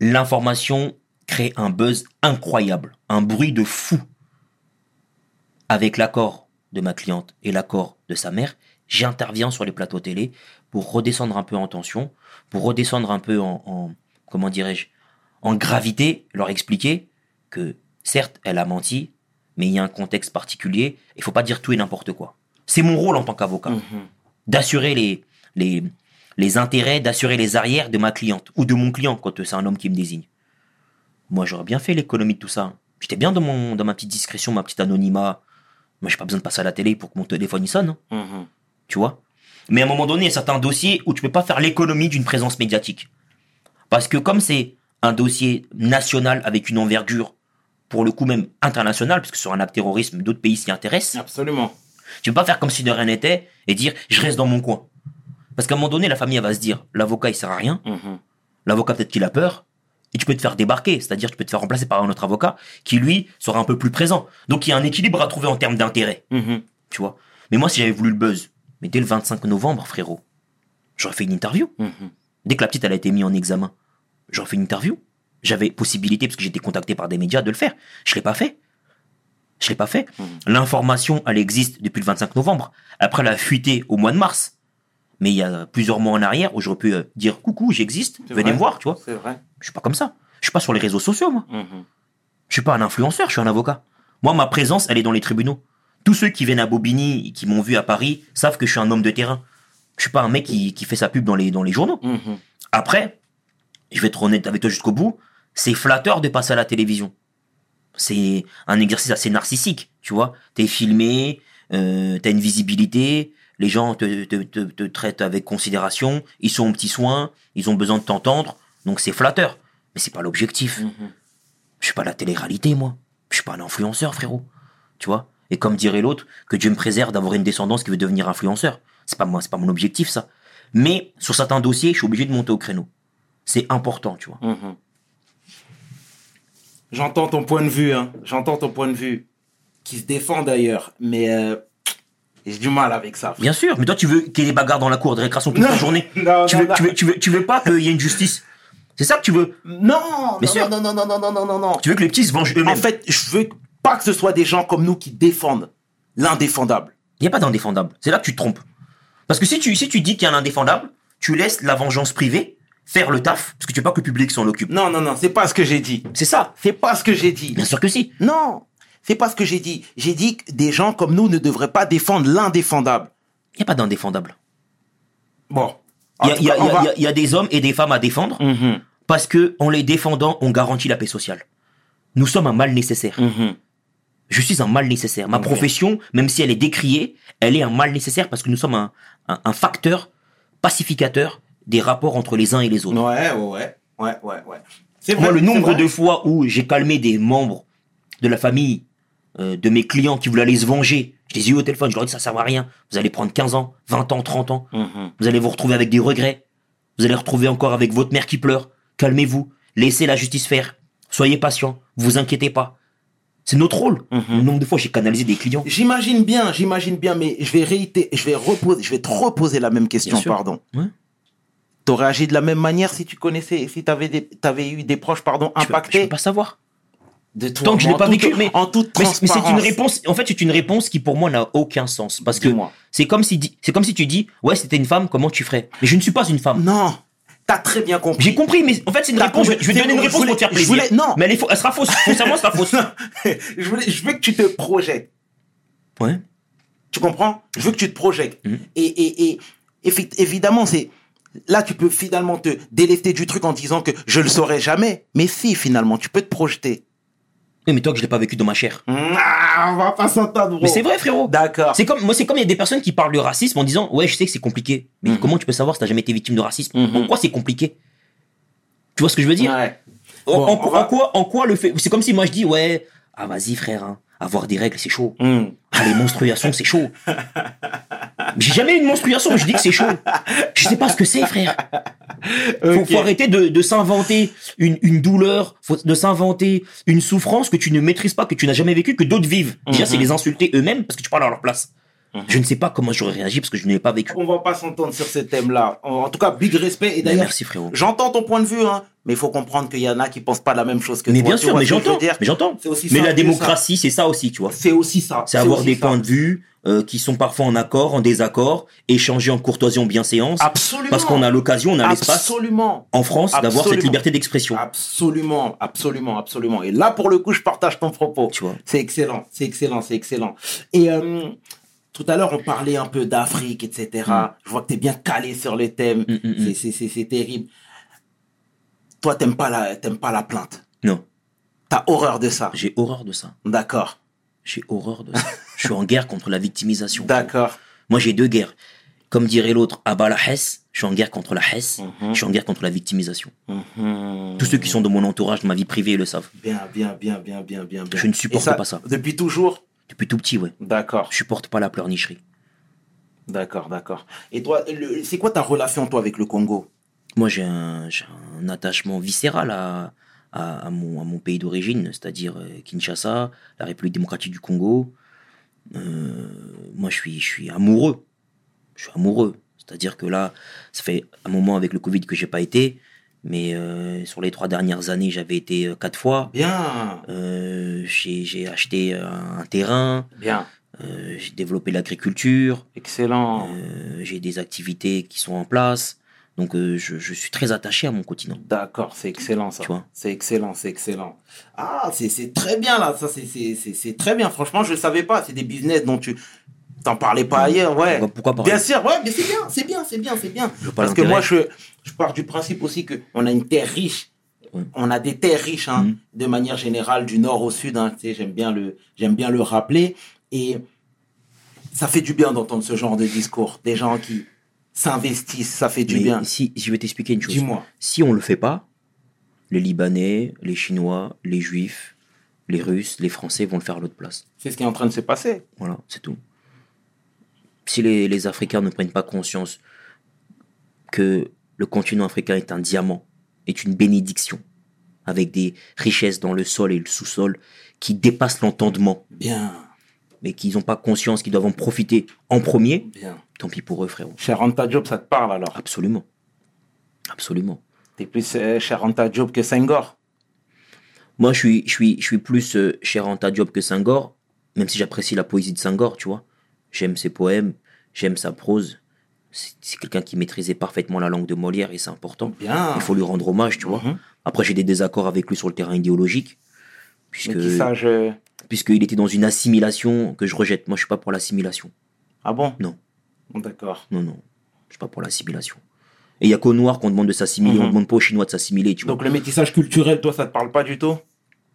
l'information crée un buzz incroyable, un bruit de fou. Avec l'accord de ma cliente et l'accord de sa mère, j'interviens sur les plateaux télé pour redescendre un peu en tension, pour redescendre un peu en, en- comment dirais-je, en gravité, leur expliquer que certes, elle a menti, mais il y a un contexte particulier, il faut pas dire tout et n'importe quoi. C'est mon rôle en tant qu'avocat Mhm. d'assurer les, les, les intérêts, d'assurer les arrières de ma cliente ou de mon client quand c'est un homme qui me désigne. Moi, j'aurais bien fait l'économie de tout ça. J'étais bien dans, mon, dans ma petite discrétion, ma petite anonymat. Moi, j'ai pas besoin de passer à la télé pour que mon téléphone y sonne, hein, Mhm. tu vois? Mais à un moment donné, il y a certains dossiers où tu peux pas faire l'économie d'une présence médiatique. Parce que comme c'est un dossier national avec une envergure, pour le coup même international, puisque sur un acte terrorisme, d'autres pays s'y intéressent, Absolument. tu peux pas faire comme si de rien n'était et dire je reste dans mon coin. Parce qu'à un moment donné, la famille elle va se dire l'avocat il sert à rien, Mhm. l'avocat peut-être qu'il a peur, Et tu peux te faire débarquer, c'est-à-dire tu peux te faire remplacer par un autre avocat qui, lui, sera un peu plus présent. Donc il y a un équilibre à trouver en termes d'intérêt, Mhm. tu vois. Mais moi, si j'avais voulu le buzz, mais dès le 25 novembre, frérot, j'aurais fait une interview. Mhm. Dès que la petite, elle a été mise en examen, j'aurais fait une interview. J'avais possibilité, parce que j'étais contacté par des médias, de le faire. Je l'ai pas fait. Je l'ai pas fait. L'information, elle existe depuis le 25 novembre. Après, elle a fuité au mois de mars. Mais il y a plusieurs mois en arrière où j'aurais pu euh, dire coucou, j'existe, venez vrai. me voir, tu vois. C'est vrai. Je suis pas comme ça. Je suis pas sur les réseaux sociaux, moi. Mhm. Je suis pas un influenceur, je suis un avocat. Moi, ma présence, elle est dans les tribunaux. Tous ceux qui viennent à Bobigny, et qui m'ont vu à Paris, savent que je suis un homme de terrain. Je suis pas un mec qui, qui fait sa pub dans les, dans les journaux. Mhm. Après, je vais être honnête avec toi jusqu'au bout, c'est flatteur de passer à la télévision. C'est un exercice assez narcissique, tu vois. T'es filmé, euh, t'as une visibilité, les gens te, te, te, te traitent avec considération, ils sont aux petits soins, ils ont besoin de t'entendre, donc c'est flatteur. Mais c'est pas l'objectif. Mhm. Je suis pas la télé-réalité, moi. Je suis pas un influenceur, frérot. Tu vois? Et comme dirait l'autre, que Dieu me préserve d'avoir une descendance qui veut devenir influenceur. C'est pas moi, c'est pas mon objectif, ça. Mais sur certains dossiers, je suis obligé de monter au créneau. C'est important, tu vois. Mhm. J'entends ton point de vue, hein. J'entends ton point de vue. Qui se défend d'ailleurs. Mais euh, j'ai du mal avec ça. Bien sûr, mais toi, tu veux qu'il y ait des bagarres dans la cour de récréation toute Non. la journée. <laughs> Non, tu, non, veux, non. tu, veux, tu, veux, tu veux pas qu'il y ait une justice? C'est ça que tu veux? Non, non, sûr. non, non, non, non, non, non, non, non. Tu veux que les petits se vengent En eux-mêmes. fait, je veux pas que ce soit des gens comme nous qui défendent l'indéfendable. Il n'y a pas d'indéfendable. C'est là que tu te trompes. Parce que si tu, si tu dis qu'il y a un indéfendable, tu laisses la vengeance privée faire le taf, parce que tu veux pas que le public s'en occupe. Non, non, non, c'est pas ce que j'ai dit. C'est ça. C'est pas ce que j'ai dit. Bien sûr que si. Non, c'est pas ce que j'ai dit. J'ai dit que des gens comme nous ne devraient pas défendre l'indéfendable. Il n'y a pas d'indéfendable. Bon. Il y a- y, y va- y des hommes et des femmes à défendre, Mhm, parce que en les défendant, on garantit la paix sociale. Nous sommes un mal nécessaire. mhm. Je suis un mal nécessaire. Ma profession, même si elle est décriée, elle est un mal nécessaire parce que nous sommes un, un- un facteur pacificateur des rapports entre les uns et les autres. Ouais, ouais, ouais, ouais, ouais. C'est Moi, le nombre de fois où j'ai calmé des membres de la famille, euh, de mes clients qui voulaient aller se venger, je les ai eu au téléphone, je leur ai dit ça sert à rien. Vous allez prendre 15 ans, 20 ans, 30 ans. Mhm. Vous allez vous retrouver avec des regrets. Vous allez retrouver encore avec votre mère qui pleure. Calmez-vous. Laissez la justice faire. Soyez patient. Vous inquiétez pas. C'est notre rôle. Mhm. Le nombre de fois j'ai canalisé des clients. J'imagine bien, j'imagine bien, mais je vais réitérer, je vais reposer, je vais te reposer la même question, pardon. Ouais. T'aurais agi de la même manière si tu connaissais, si t'avais des, t'avais eu des proches, pardon, Je peux, je impactés peux pas savoir. de toi. Tant que je l'ai pas toute- vécu. Mais, en toute mais, mais c'est une transparence. réponse. En fait, c'est une réponse qui pour moi n'a aucun sens parce que c'est comme si c'est comme si tu dis ouais c'était une femme comment tu ferais? Mais je ne suis pas une femme. Non, t'as très bien compris. J'ai compris, mais en fait, c'est une réponse. Je, compris. je vais te donner une réponse voulais- pour te faire plaisir. voulais- non. Mais elle, est faux- elle sera fausse. Foncièrement, elle sera fausse. <laughs> je, voulais, je veux que tu te projettes. Ouais. Tu comprends? Je veux que tu te projettes. Mhm. Et, et, et évidemment, c'est là tu peux finalement te délester du truc en disant que je le saurais jamais. Mais si finalement, tu peux te projeter. Oui, mais toi que je l'ai pas vécu dans ma chair. Ah, on va pas s'entendre. Mais c'est vrai, frérot. D'accord. C'est comme moi, c'est comme il y a des personnes qui parlent de racisme en disant ouais, je sais que c'est compliqué. Mais Mhm. comment tu peux savoir si t'as jamais été victime de racisme? Mhm. Pourquoi c'est compliqué? Tu vois ce que je veux dire? Ouais. en, Bon, en- on va- en quoi, en quoi le fait C'est comme si moi je dis ouais, ah vas-y frère, hein, avoir des règles c'est chaud. Hmm. Ah les menstruations c'est chaud. <laughs> J'ai jamais eu une menstruation, mais je dis que c'est chaud. Je sais pas ce que c'est frère. Faut, Ok. faut arrêter de, de s'inventer une, une douleur, faut, de s'inventer une souffrance que tu ne maîtrises pas, que tu n'as jamais vécu, que d'autres vivent. Déjà, Mhm. c'est les insulter eux-mêmes parce que tu parles à leur place. Mhm. Je ne sais pas comment j'aurais réagi parce que je ne l'ai pas vécu. On va pas s'entendre sur ce thème-là. En tout cas, big respect. Et d'ailleurs, merci frérot. j'entends ton point de vue, hein, mais il faut comprendre qu'il y en a qui pensent pas la même chose que Mais toi. bien sûr, mais j'entends. dire Mais j'entends. C'est aussi Mais la démocratie, c'est ça aussi, tu vois. C'est aussi ça. C'est avoir des ça. points de vue euh, qui sont parfois en accord, en désaccord, échanger en courtoisie, en bienséance. Absolument. Parce qu'on a l'occasion, on a l'espace Absolument. en France d'avoir cette liberté d'expression. Absolument, absolument, absolument. Et là, pour le coup, je partage ton propos. Tu vois. C'est excellent, c'est excellent, c'est excellent. Et euh, tout à l'heure, on parlait un peu d'Afrique, etc. Je vois que tu es bien calé sur les thèmes. Mm, mm, mm. C'est- terrible. Toi, t'aimes pas la, t'aimes pas la plainte. Non, T'as horreur de ça? j'ai horreur de ça. D'accord, J'ai horreur de ça. je suis en guerre contre la victimisation. d'accord. Moi, j'ai deux guerres. Comme dirait l'autre, à bas la Hesse, je suis en guerre contre la Hesse, Mhm. je suis en guerre contre la victimisation. Mhm. Tous ceux qui sont dans mon entourage, de ma vie privée, le savent. Bien, bien, bien, bien, bien, bien. Je ne supporte pas ça. Depuis toujours Depuis tout petit, ouais. D'accord, Je supporte pas la pleurnicherie. d'accord, d'accord. Et toi, c'est quoi ta relation, toi, avec le Congo? Moi, j'ai un, attachement viscéral à, à, à mon, à mon pays d'origine, c'est-à-dire euh, Kinshasa, la République démocratique du Congo. Euh, moi, je suis, je suis amoureux. Je suis amoureux. C'est-à-dire que là, ça fait un moment avec le Covid que j'ai pas été, mais euh, sur les trois dernières années, j'avais été euh, quatre fois. Bien, Euh, j'ai j'ai acheté un, un terrain, bien. euh, j'ai développé l'agriculture, Excellent. euh, j'ai des activités qui sont en place. Donc, euh, je, je suis très attaché à mon continent. D'accord, c'est excellent ça. Tu vois. C'est excellent, c'est excellent. Ah, c'est c'est très bien là, ça c'est c'est c'est c'est très bien. Franchement, je ne savais pas. C'est des business dont tu t'en parlais pas ailleurs, ouais. Pourquoi, pas Bien sûr, ouais, mais c'est bien, c'est bien, c'est bien, c'est bien. Parce que moi, je, je pars du principe aussi que on a une terre riche. Ouais. On a des terres riches, hein, Mhm. de manière générale, du nord au sud. Hein, tu sais, j'aime bien le, j'aime bien le rappeler. Et ça fait du bien d'entendre ce genre de discours. Des gens qui s'investissent, ça fait du Mais bien. si, je vais t'expliquer une chose. Dis-moi. Si on le fait pas, les Libanais, les Chinois, les Juifs, les Russes, les Français vont le faire à l'autre place. C'est ce qui est en train de se passer. Voilà, c'est tout. Si les, les Africains ne prennent pas conscience que le continent africain est un diamant, est une bénédiction, avec des richesses dans le sol et le sous-sol qui dépassent l'entendement, Bien, mais qu'ils n'ont pas conscience qu'ils doivent en profiter en premier, bien. tant pis pour eux, frérot. Cher Job, ça te parle alors? Absolument. Absolument. T'es plus euh, Cher Job que Senghor? Moi, je suis, je suis, je suis plus euh, cher Anta Diop que Senghor, même si j'apprécie la poésie de Senghor, tu vois. J'aime ses poèmes, j'aime sa prose. C'est quelqu'un qui maîtrisait parfaitement la langue de Molière et c'est important. Bien. Il faut lui rendre hommage, tu vois. Mhm. Après, j'ai des désaccords avec lui sur le terrain idéologique, puisque euh, puisqu'il était dans une assimilation que je rejette. Moi, je suis pas pour l'assimilation. Ah bon? Non. D'accord. Non, non. Je suis pas pour l'assimilation. Et il y a qu'aux Noirs qu'on demande de s'assimiler, Mhm. on demande pas aux Chinois de s'assimiler, tu vois. Donc le métissage culturel, toi, ça te parle pas du tout?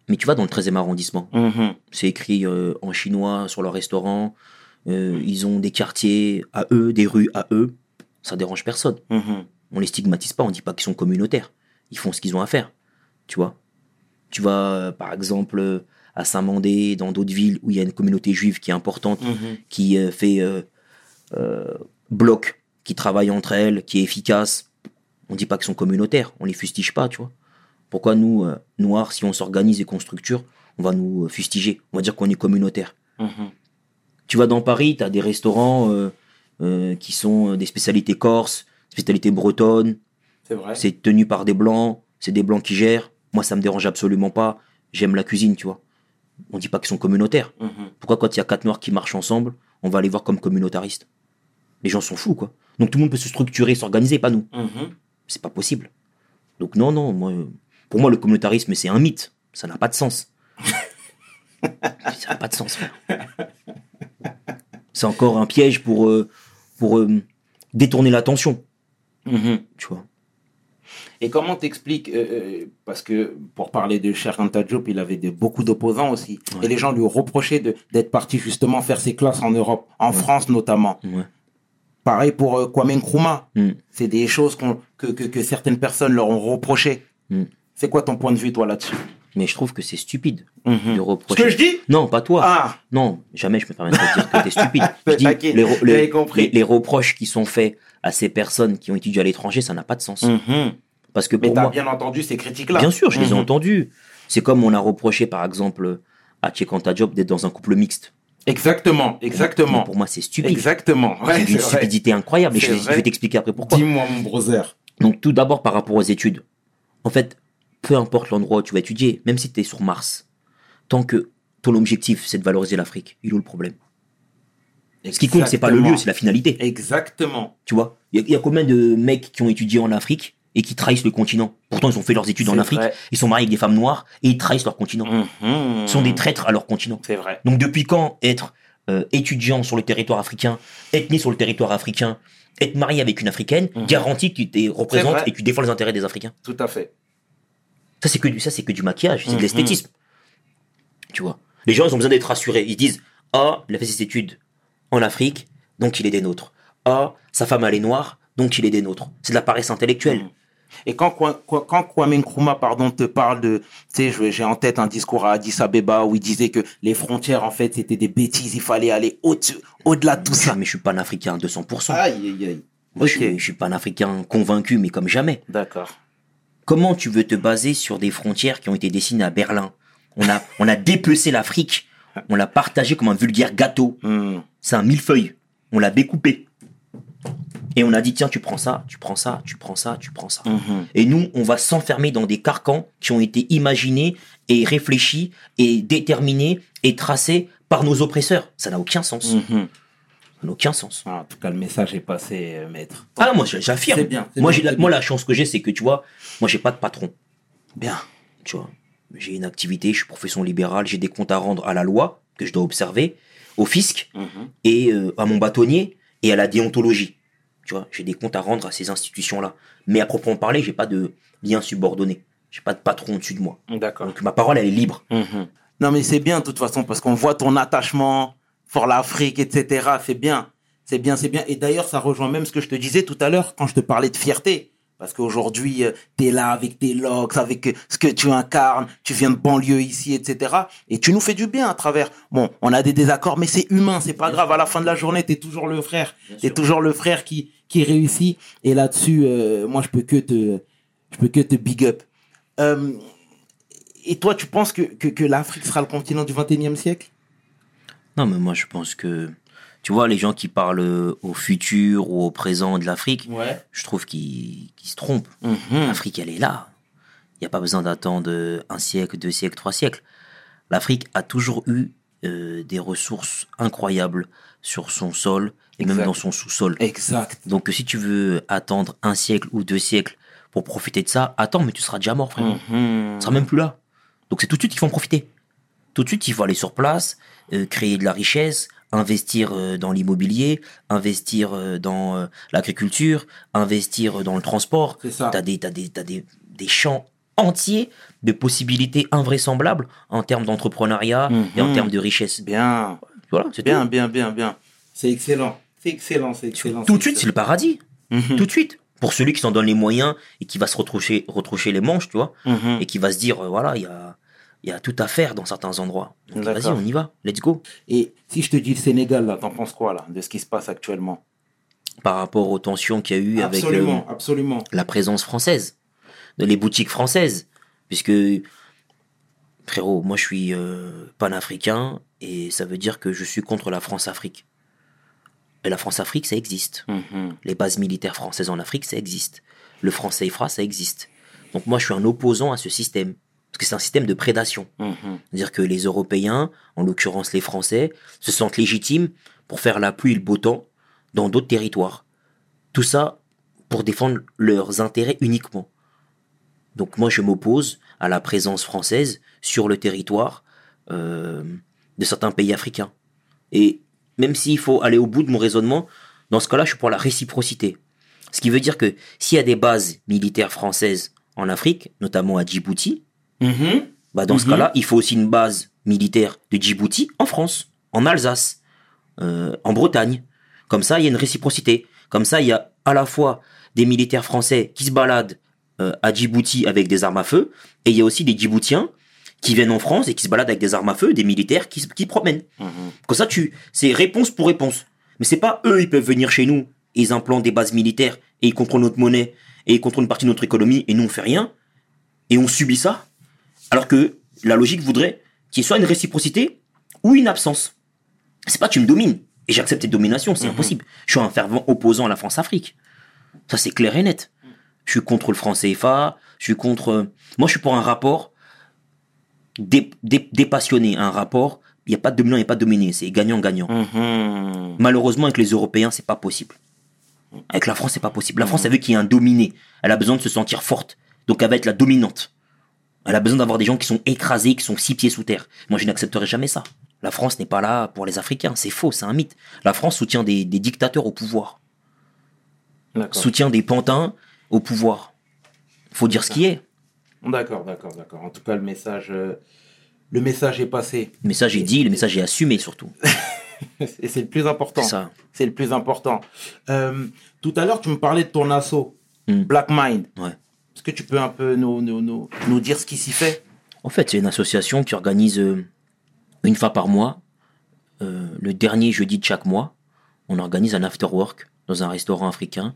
Mais tu vas dans le 13e arrondissement. Mhm. C'est écrit euh, en chinois sur leur restaurant. Euh, ils ont des quartiers à eux, des rues à eux. Ça dérange personne. Mhm. On les stigmatise pas, on dit pas qu'ils sont communautaires. Ils font ce qu'ils ont à faire. Tu vois? Tu vas, euh, par exemple, à Saint-Mandé, dans d'autres villes où il y a une communauté juive qui est importante, Mhm. qui euh, fait euh, bloc, qui travaille entre elles, qui est efficace. On dit pas qu'ils sont communautaires, on les fustige pas, tu vois. Pourquoi nous, noirs, si on s'organise et qu'on structure, on va nous fustiger, on va dire qu'on est communautaire. Mhm. Tu vas dans Paris, tu as des restaurants euh, euh, qui sont euh, des spécialités corses, spécialités bretonnes, C'est vrai. c'est tenu par des blancs, c'est des blancs qui gèrent. Moi, ça me dérange absolument pas. J'aime la cuisine, tu vois. On dit pas qu'ils sont communautaires. Mhm. Pourquoi quand il y a quatre noirs qui marchent ensemble, on va les voir comme communautaristes? Les gens sont fous, quoi. Donc tout le monde peut se structurer, s'organiser, pas nous. Mhm. C'est pas possible. Donc non, non, moi, pour moi, le communautarisme, c'est un mythe. Ça n'a pas de sens. <laughs> ça n'a pas de sens, frère. C'est encore un piège pour, euh, pour euh, détourner l'attention, Mhm. tu vois. Et comment t'expliques euh, Parce que pour parler de Cher Diop, il avait de, beaucoup d'opposants aussi. Ouais. Et les gens lui reprochaient d'être parti justement faire ses classes en Europe, en France notamment. Ouais. Pareil pour euh, Kwame Nkrumah. Mm. C'est des choses que, que, que certaines personnes leur ont reproché. Mm. C'est quoi ton point de vue, toi, là-dessus? Mais je trouve que c'est stupide Mhm. de Ce reprocher. que je dis Non, pas toi. Ah Non, jamais je me permettrai de dire que t'es stupide. <laughs> Je dis, T'inquiète, les, les- compris. les- les reproches qui sont faits à ces personnes qui ont étudié à l'étranger, ça n'a pas de sens. Mhm. Parce que Mais pour t'as moi, bien entendu ces critiques-là bien sûr, je les ai Mhm. entendues. C'est comme on a reproché, par exemple, à Chekanta Diop d'être dans un couple mixte. Exactement, exactement. Pour moi, c'est stupide. Exactement. Ouais, c'est vrai. stupidité incroyable. Et je je vais t'expliquer après pourquoi. Dis-moi, mon brother. Donc, tout d'abord, par rapport aux études. En fait, peu importe l'endroit où tu vas étudier, même si tu es sur Mars, tant que ton objectif, c'est de valoriser l'Afrique, il est où le problème? Ce qui compte, c'est pas le lieu, c'est la finalité. Exactement. Tu vois? Il y, a- il y a combien de mecs qui ont étudié en Afrique et qui trahissent le continent? Pourtant, ils ont fait leurs études en Afrique, vrai. ils sont mariés avec des femmes noires et ils trahissent leur continent. Mhm. Ils sont des traîtres à leur continent. C'est vrai. Donc, depuis quand être euh, étudiant sur le territoire africain, être né sur le territoire africain, être marié avec une africaine, Mhm. garantit que tu te représentes et que tu défends les intérêts des Africains? Tout à fait. Ça, c'est que du, ça, c'est que du maquillage, c'est de l'esthétisme. Tu vois. Les gens, ils ont besoin d'être rassurés. Ils se disent, ah, il a fait ses études en Afrique, donc il est des nôtres. Ah, sa femme, elle est noire, donc il est des nôtres. C'est de la paresse intellectuelle. Mhm. Et quand, Kwa- quand Kwame Nkrumah, pardon, te parle de, tu sais, j'ai en tête un discours à Addis Abeba où il disait que les frontières, en fait, c'était des bêtises, il fallait aller au-delà de tout ça. Mais je suis pas un Africain à 200%. Aïe, aïe, aïe. Moi, je, je suis pas un Africain convaincu, mais comme jamais. D'accord. Comment tu veux te baser sur des frontières qui ont été dessinées à Berlin? On a, <laughs> on a dépecé l'Afrique, on l'a partagé comme un vulgaire gâteau. Hmm. C'est un millefeuille. On l'a découpé. Et on a dit, tiens, tu prends ça, tu prends ça, tu prends ça, tu prends ça. Mhm. Et nous, on va s'enfermer dans des carcans qui ont été imaginés et réfléchis et déterminés et tracés par nos oppresseurs. Ça n'a aucun sens. Mhm. N'a aucun sens. Ah, en tout cas, le message est passé, euh, maître. Ah, moi, j'affirme. Bien, Moi, bien, la, moi, la chance que j'ai, c'est que, tu vois, moi, j'ai pas de patron. Bien. Tu vois, j'ai une activité, je suis profession libérale, j'ai des comptes à rendre à la loi que je dois observer, au fisc Mhm. et euh, à mon bâtonnier et à la déontologie. Tu vois, j'ai des comptes à rendre à ces institutions-là. Mais à proprement parler, j'ai pas de lien subordonné. J'ai pas de patron au-dessus de moi. D'accord. Donc ma parole, elle est libre. Mhm. Non, mais c'est bien, de toute façon, parce qu'on voit ton attachement l'Afrique, etc. C'est bien. C'est bien, c'est bien. Et d'ailleurs, ça rejoint même ce que je te disais tout à l'heure quand je te parlais de fierté. Parce qu'aujourd'hui, tu es là avec tes locks, avec euh, ce que tu incarnes, tu viens de banlieue ici, etc. Et tu nous fais du bien à travers. Bon, on a des désaccords, mais c'est humain, c'est pas grave. À la fin de la journée, tu es toujours le frère. Tu es toujours le frère qui, qui réussit. Et là-dessus, euh, moi, je peux que te, je peux que te big up. Euh, et toi, tu penses que, que, que l'Afrique sera le continent du 21e siècle? Non, mais moi, je pense que, tu vois, les gens qui parlent euh, au futur ou au présent de l'Afrique, Ouais. je trouve qu'ils qu'ils se trompent. Mhm. L'Afrique, elle est là. Il n'y a pas besoin d'attendre un siècle, deux siècles, trois siècles. L'Afrique a toujours eu euh, des ressources incroyables sur son sol et même dans son sous-sol. Exact. Donc, si tu veux attendre un siècle ou deux siècles pour profiter de ça, attends, mais tu seras déjà mort, frère. Mhm. Tu seras même plus là. Donc, c'est tout de suite qu'il faut en profiter. Tout de suite, il faut aller sur place, créer de la richesse, investir euh, dans l'immobilier, investir euh, dans euh, l'agriculture, investir euh, dans le transport. Ça. T'as des, t'as des, des, des champs entiers de possibilités invraisemblables en termes d'entrepreneuriat et en Mhm. termes de richesse. Bien, Voilà, c'est bien, bien, bien, bien. C'est excellent. C'est excellent, c'est excellent. Tout de suite, c'est le paradis. Mhm. Tout de suite. Pour celui qui s'en donne les moyens et qui va se retroucher, retroucher les manches, tu vois, Mhm. et qui va se dire, euh, voilà, il y a, il y a tout à faire dans certains endroits. Donc, vas-y, on y va. Let's go. Et si je te dis le Sénégal, là, t'en penses quoi, là, de ce qui se passe actuellement? Par rapport aux tensions qu'il y a eu avec Absolument, la présence française, de les boutiques françaises. Puisque, frérot, moi je suis euh, panafricain et ça veut dire que je suis contre la France-Afrique. Et la France-Afrique, ça existe. Mhm. Les bases militaires françaises en Afrique, ça existe. Le franc CFA, ça existe. Donc moi, je suis un opposant à ce système. Parce que c'est un système de prédation. Mhm. C'est-à-dire que les Européens, en l'occurrence les Français, se sentent légitimes pour faire la pluie et le beau temps dans d'autres territoires. Tout ça pour défendre leurs intérêts uniquement. Donc moi, je m'oppose à la présence française sur le territoire euh, de certains pays africains. Et même s'il faut aller au bout de mon raisonnement, dans ce cas-là, je suis pour la réciprocité. Ce qui veut dire que s'il y a des bases militaires françaises en Afrique, notamment à Djibouti, Mhm. bah dans ce Mhm. cas-là, il faut aussi une base militaire de Djibouti en France, en Alsace, euh, en Bretagne. Comme ça, il y a une réciprocité. Comme ça, il y a à la fois des militaires français qui se baladent euh, à Djibouti avec des armes à feu, et il y a aussi des Djiboutiens qui viennent en France et qui se baladent avec des armes à feu, des militaires qui qui promènent. Mhm. Comme ça, tu, c'est réponse pour réponse. Mais c'est pas eux, ils peuvent venir chez nous ils implantent des bases militaires et ils contrôlent notre monnaie et ils contrôlent une partie de notre économie et nous on fait rien et on subit ça. Alors que la logique voudrait qu'il y ait soit une réciprocité ou une absence. C'est pas tu me domines et j'accepte cette domination, c'est impossible. Je suis un fervent opposant à la France-Afrique. Ça c'est clair et net. Je suis contre le franc CFA, je suis contre. Moi je suis pour un rapport dé- dé- dépassionné, un rapport. Il n'y a pas de dominant, il n'y a pas de dominé, c'est gagnant-gagnant. Mhm. Malheureusement, avec les Européens, c'est pas possible. Avec la France, c'est pas possible. La France, elle veut qu'il y ait un dominé. Elle a besoin de se sentir forte. Donc, elle va être la dominante. Elle a besoin d'avoir des gens qui sont écrasés, qui sont six pieds sous terre. Moi, je n'accepterai jamais ça. La France n'est pas là pour les Africains. C'est faux, c'est un mythe. La France soutient des, des dictateurs au pouvoir. Soutient des pantins au pouvoir. Faut dire ce qui est. D'accord, d'accord, d'accord. En tout cas, le message, euh, le message est passé. Le message est dit, le message est assumé surtout. <laughs> Et c'est le plus important. C'est ça. C'est le plus important. Euh, tout à l'heure, tu me parlais de ton assaut, Hmm. Black Mind. Ouais. Que tu peux un peu nous, dire ce qui s'y fait? En fait, c'est une association qui organise euh, une fois par mois, euh, le dernier jeudi de chaque mois, on organise un after work dans un restaurant africain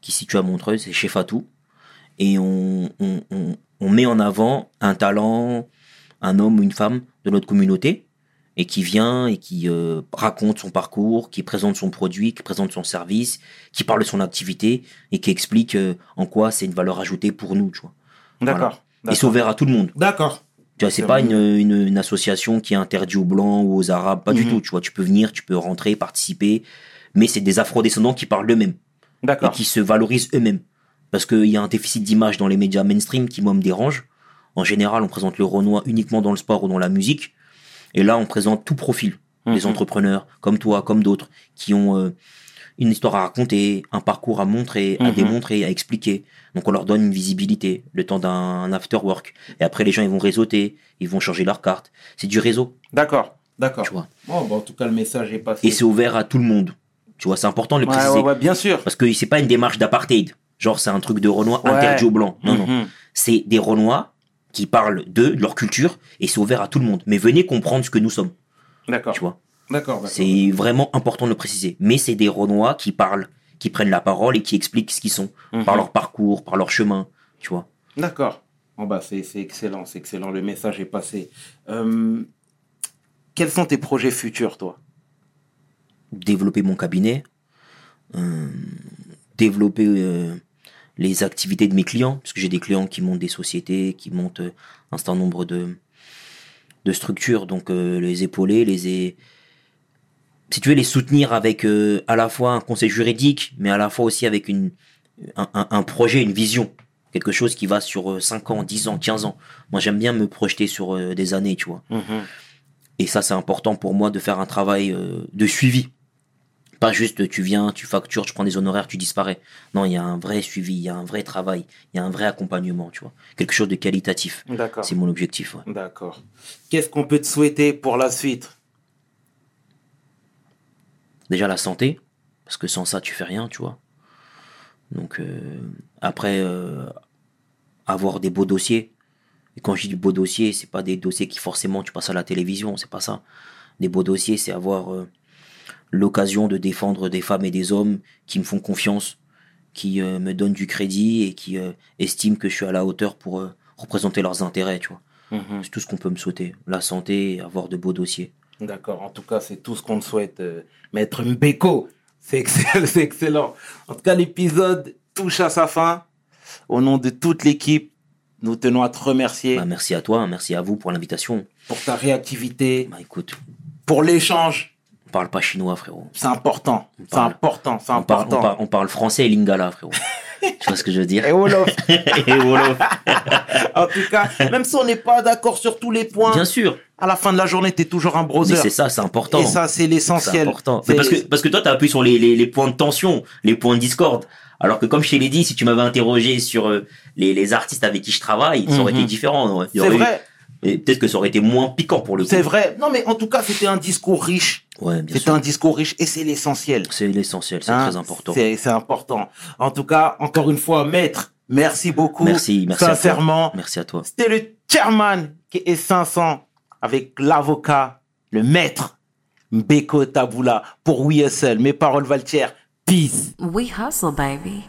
qui se situe à Montreuil, c'est chez Fatou. et on, on met en avant un talent, un homme ou une femme de notre communauté et qui vient et qui euh, raconte son parcours, qui présente son produit, qui présente son service, qui parle de son activité et qui explique euh, en quoi c'est une valeur ajoutée pour nous, tu vois. D'accord. Et c'est ouvert à tout le monde. D'accord. Tu vois, c'est pas une, une, une association qui est interdite aux blancs ou aux arabes, pas du Mhm. tout. Tu vois, tu peux venir, tu peux rentrer, participer, mais c'est des afro-descendants qui parlent d'eux-mêmes et D'accord. qui se valorisent eux-mêmes. Parce qu'il y a un déficit d'image dans les médias mainstream qui, moi, me dérange. En général, on présente le Renoir uniquement dans le sport ou dans la musique. Et là, on présente tout profil. Des Mhm. entrepreneurs, comme toi, comme d'autres, qui ont euh, une histoire à raconter, un parcours à montrer, à Mhm. démontrer, à expliquer. Donc, on leur donne une visibilité, le temps d'un after work. Et après, les gens, ils vont réseauter, ils vont changer leur carte. C'est du réseau, D'accord. D'accord. tu vois. Bon, bah, en tout cas, le message est passé. Et c'est ouvert à tout le monde. Tu vois, c'est important de le Ouais, préciser. ouais, ouais, bien sûr. Parce que c'est pas une démarche d'apartheid. Genre, c'est un truc de Renoir interdit aux blancs. Non, non. Mhm. C'est des Renois qui parlent d'eux, de leur culture, et c'est ouvert à tout le monde. Mais venez comprendre ce que nous sommes, D'accord. tu vois. D'accord. C'est vraiment important de le préciser. Mais c'est des Renois qui parlent, qui prennent la parole et qui expliquent ce qu'ils sont, Mhm. par leur parcours, par leur chemin, tu vois. D'accord. Bon, bah, c'est c'est excellent, c'est excellent. Le message est passé. Euh, quels sont tes projets futurs, toi? Développer mon cabinet, euh, développer euh, les activités de mes clients, parce que j'ai des clients qui montent des sociétés, qui montent euh, un certain nombre de, de structures, donc euh, les épauler, les é- si tu veux les soutenir avec euh, à la fois un conseil juridique, mais à la fois aussi avec une un, projet, une vision, quelque chose qui va sur euh, 5 ans, 10 ans, 15 ans. Moi, j'aime bien me projeter sur euh, des années, tu vois. Et ça, c'est important pour moi de faire un travail de suivi. Pas juste tu viens, tu factures, tu prends des honoraires, tu disparais. Non, il y a un vrai suivi, il y a un vrai travail, il y a un vrai accompagnement, tu vois. Quelque chose de qualitatif. D'accord. C'est mon objectif. ouais. D'accord. Qu'est-ce qu'on peut te souhaiter pour la suite? Déjà la santé, parce que sans ça, tu fais rien, tu vois. Donc euh, après, euh, avoir des beaux dossiers. Et quand je dis du beau dossier, c'est pas des dossiers qui forcément tu passes à la télévision, c'est pas ça. Des beaux dossiers, c'est avoir euh, l'occasion de défendre des femmes et des hommes qui me font confiance, qui euh, me donnent du crédit et qui euh, estiment que je suis à la hauteur pour euh, représenter leurs intérêts, tu vois. Mhm. C'est tout ce qu'on peut me souhaiter. La santé et avoir de beaux dossiers. D'accord. En tout cas, c'est tout ce qu'on te souhaite, Maître Mbeko. C'est excellent, <laughs> c'est excellent. En tout cas, l'épisode touche à sa fin. Au nom de toute l'équipe, nous tenons à te remercier Bah, merci à toi, merci à vous pour l'invitation. pour ta réactivité, Bah écoute, pour l'échange. On parle pas chinois, frérot. C'est important. C'est important. C'est On parle, on, important. parle, on parle français et lingala, frérot. <laughs> tu vois ce que je veux dire? Et Wolof. <laughs> Et Wolof. <laughs> en tout cas, même si on n'est pas d'accord sur tous les points, Bien sûr, à la fin de la journée, tu es toujours un brother. c'est ça, c'est important. Et ça, c'est C'est l'essentiel. important. C'est- Mais parce que, parce que toi, t'as appuyé sur les, les, les points de tension, les points de discorde. Alors que comme je te l'ai dit, si tu m'avais interrogé sur euh, les, les artistes avec qui je travaille, ça aurait Mhm. été différent. C'est aurait eu- vrai, et Peut-être que ça aurait été moins piquant pour le coup. c'est vrai. Non, mais en tout cas, c'était un discours riche. Ouais, bien C'était sûr. un discours riche et c'est l'essentiel. C'est l'essentiel, c'est Hein, très important. C'est c'est important. En tout cas, encore une fois, maître, merci beaucoup. Merci, merci à toi. Sincèrement, Merci à toi. c'était le chairman qui est 500 avec l'avocat, le maître Mbeko Tabula pour We Hustle. Mes paroles valent Peace. We hustle, baby.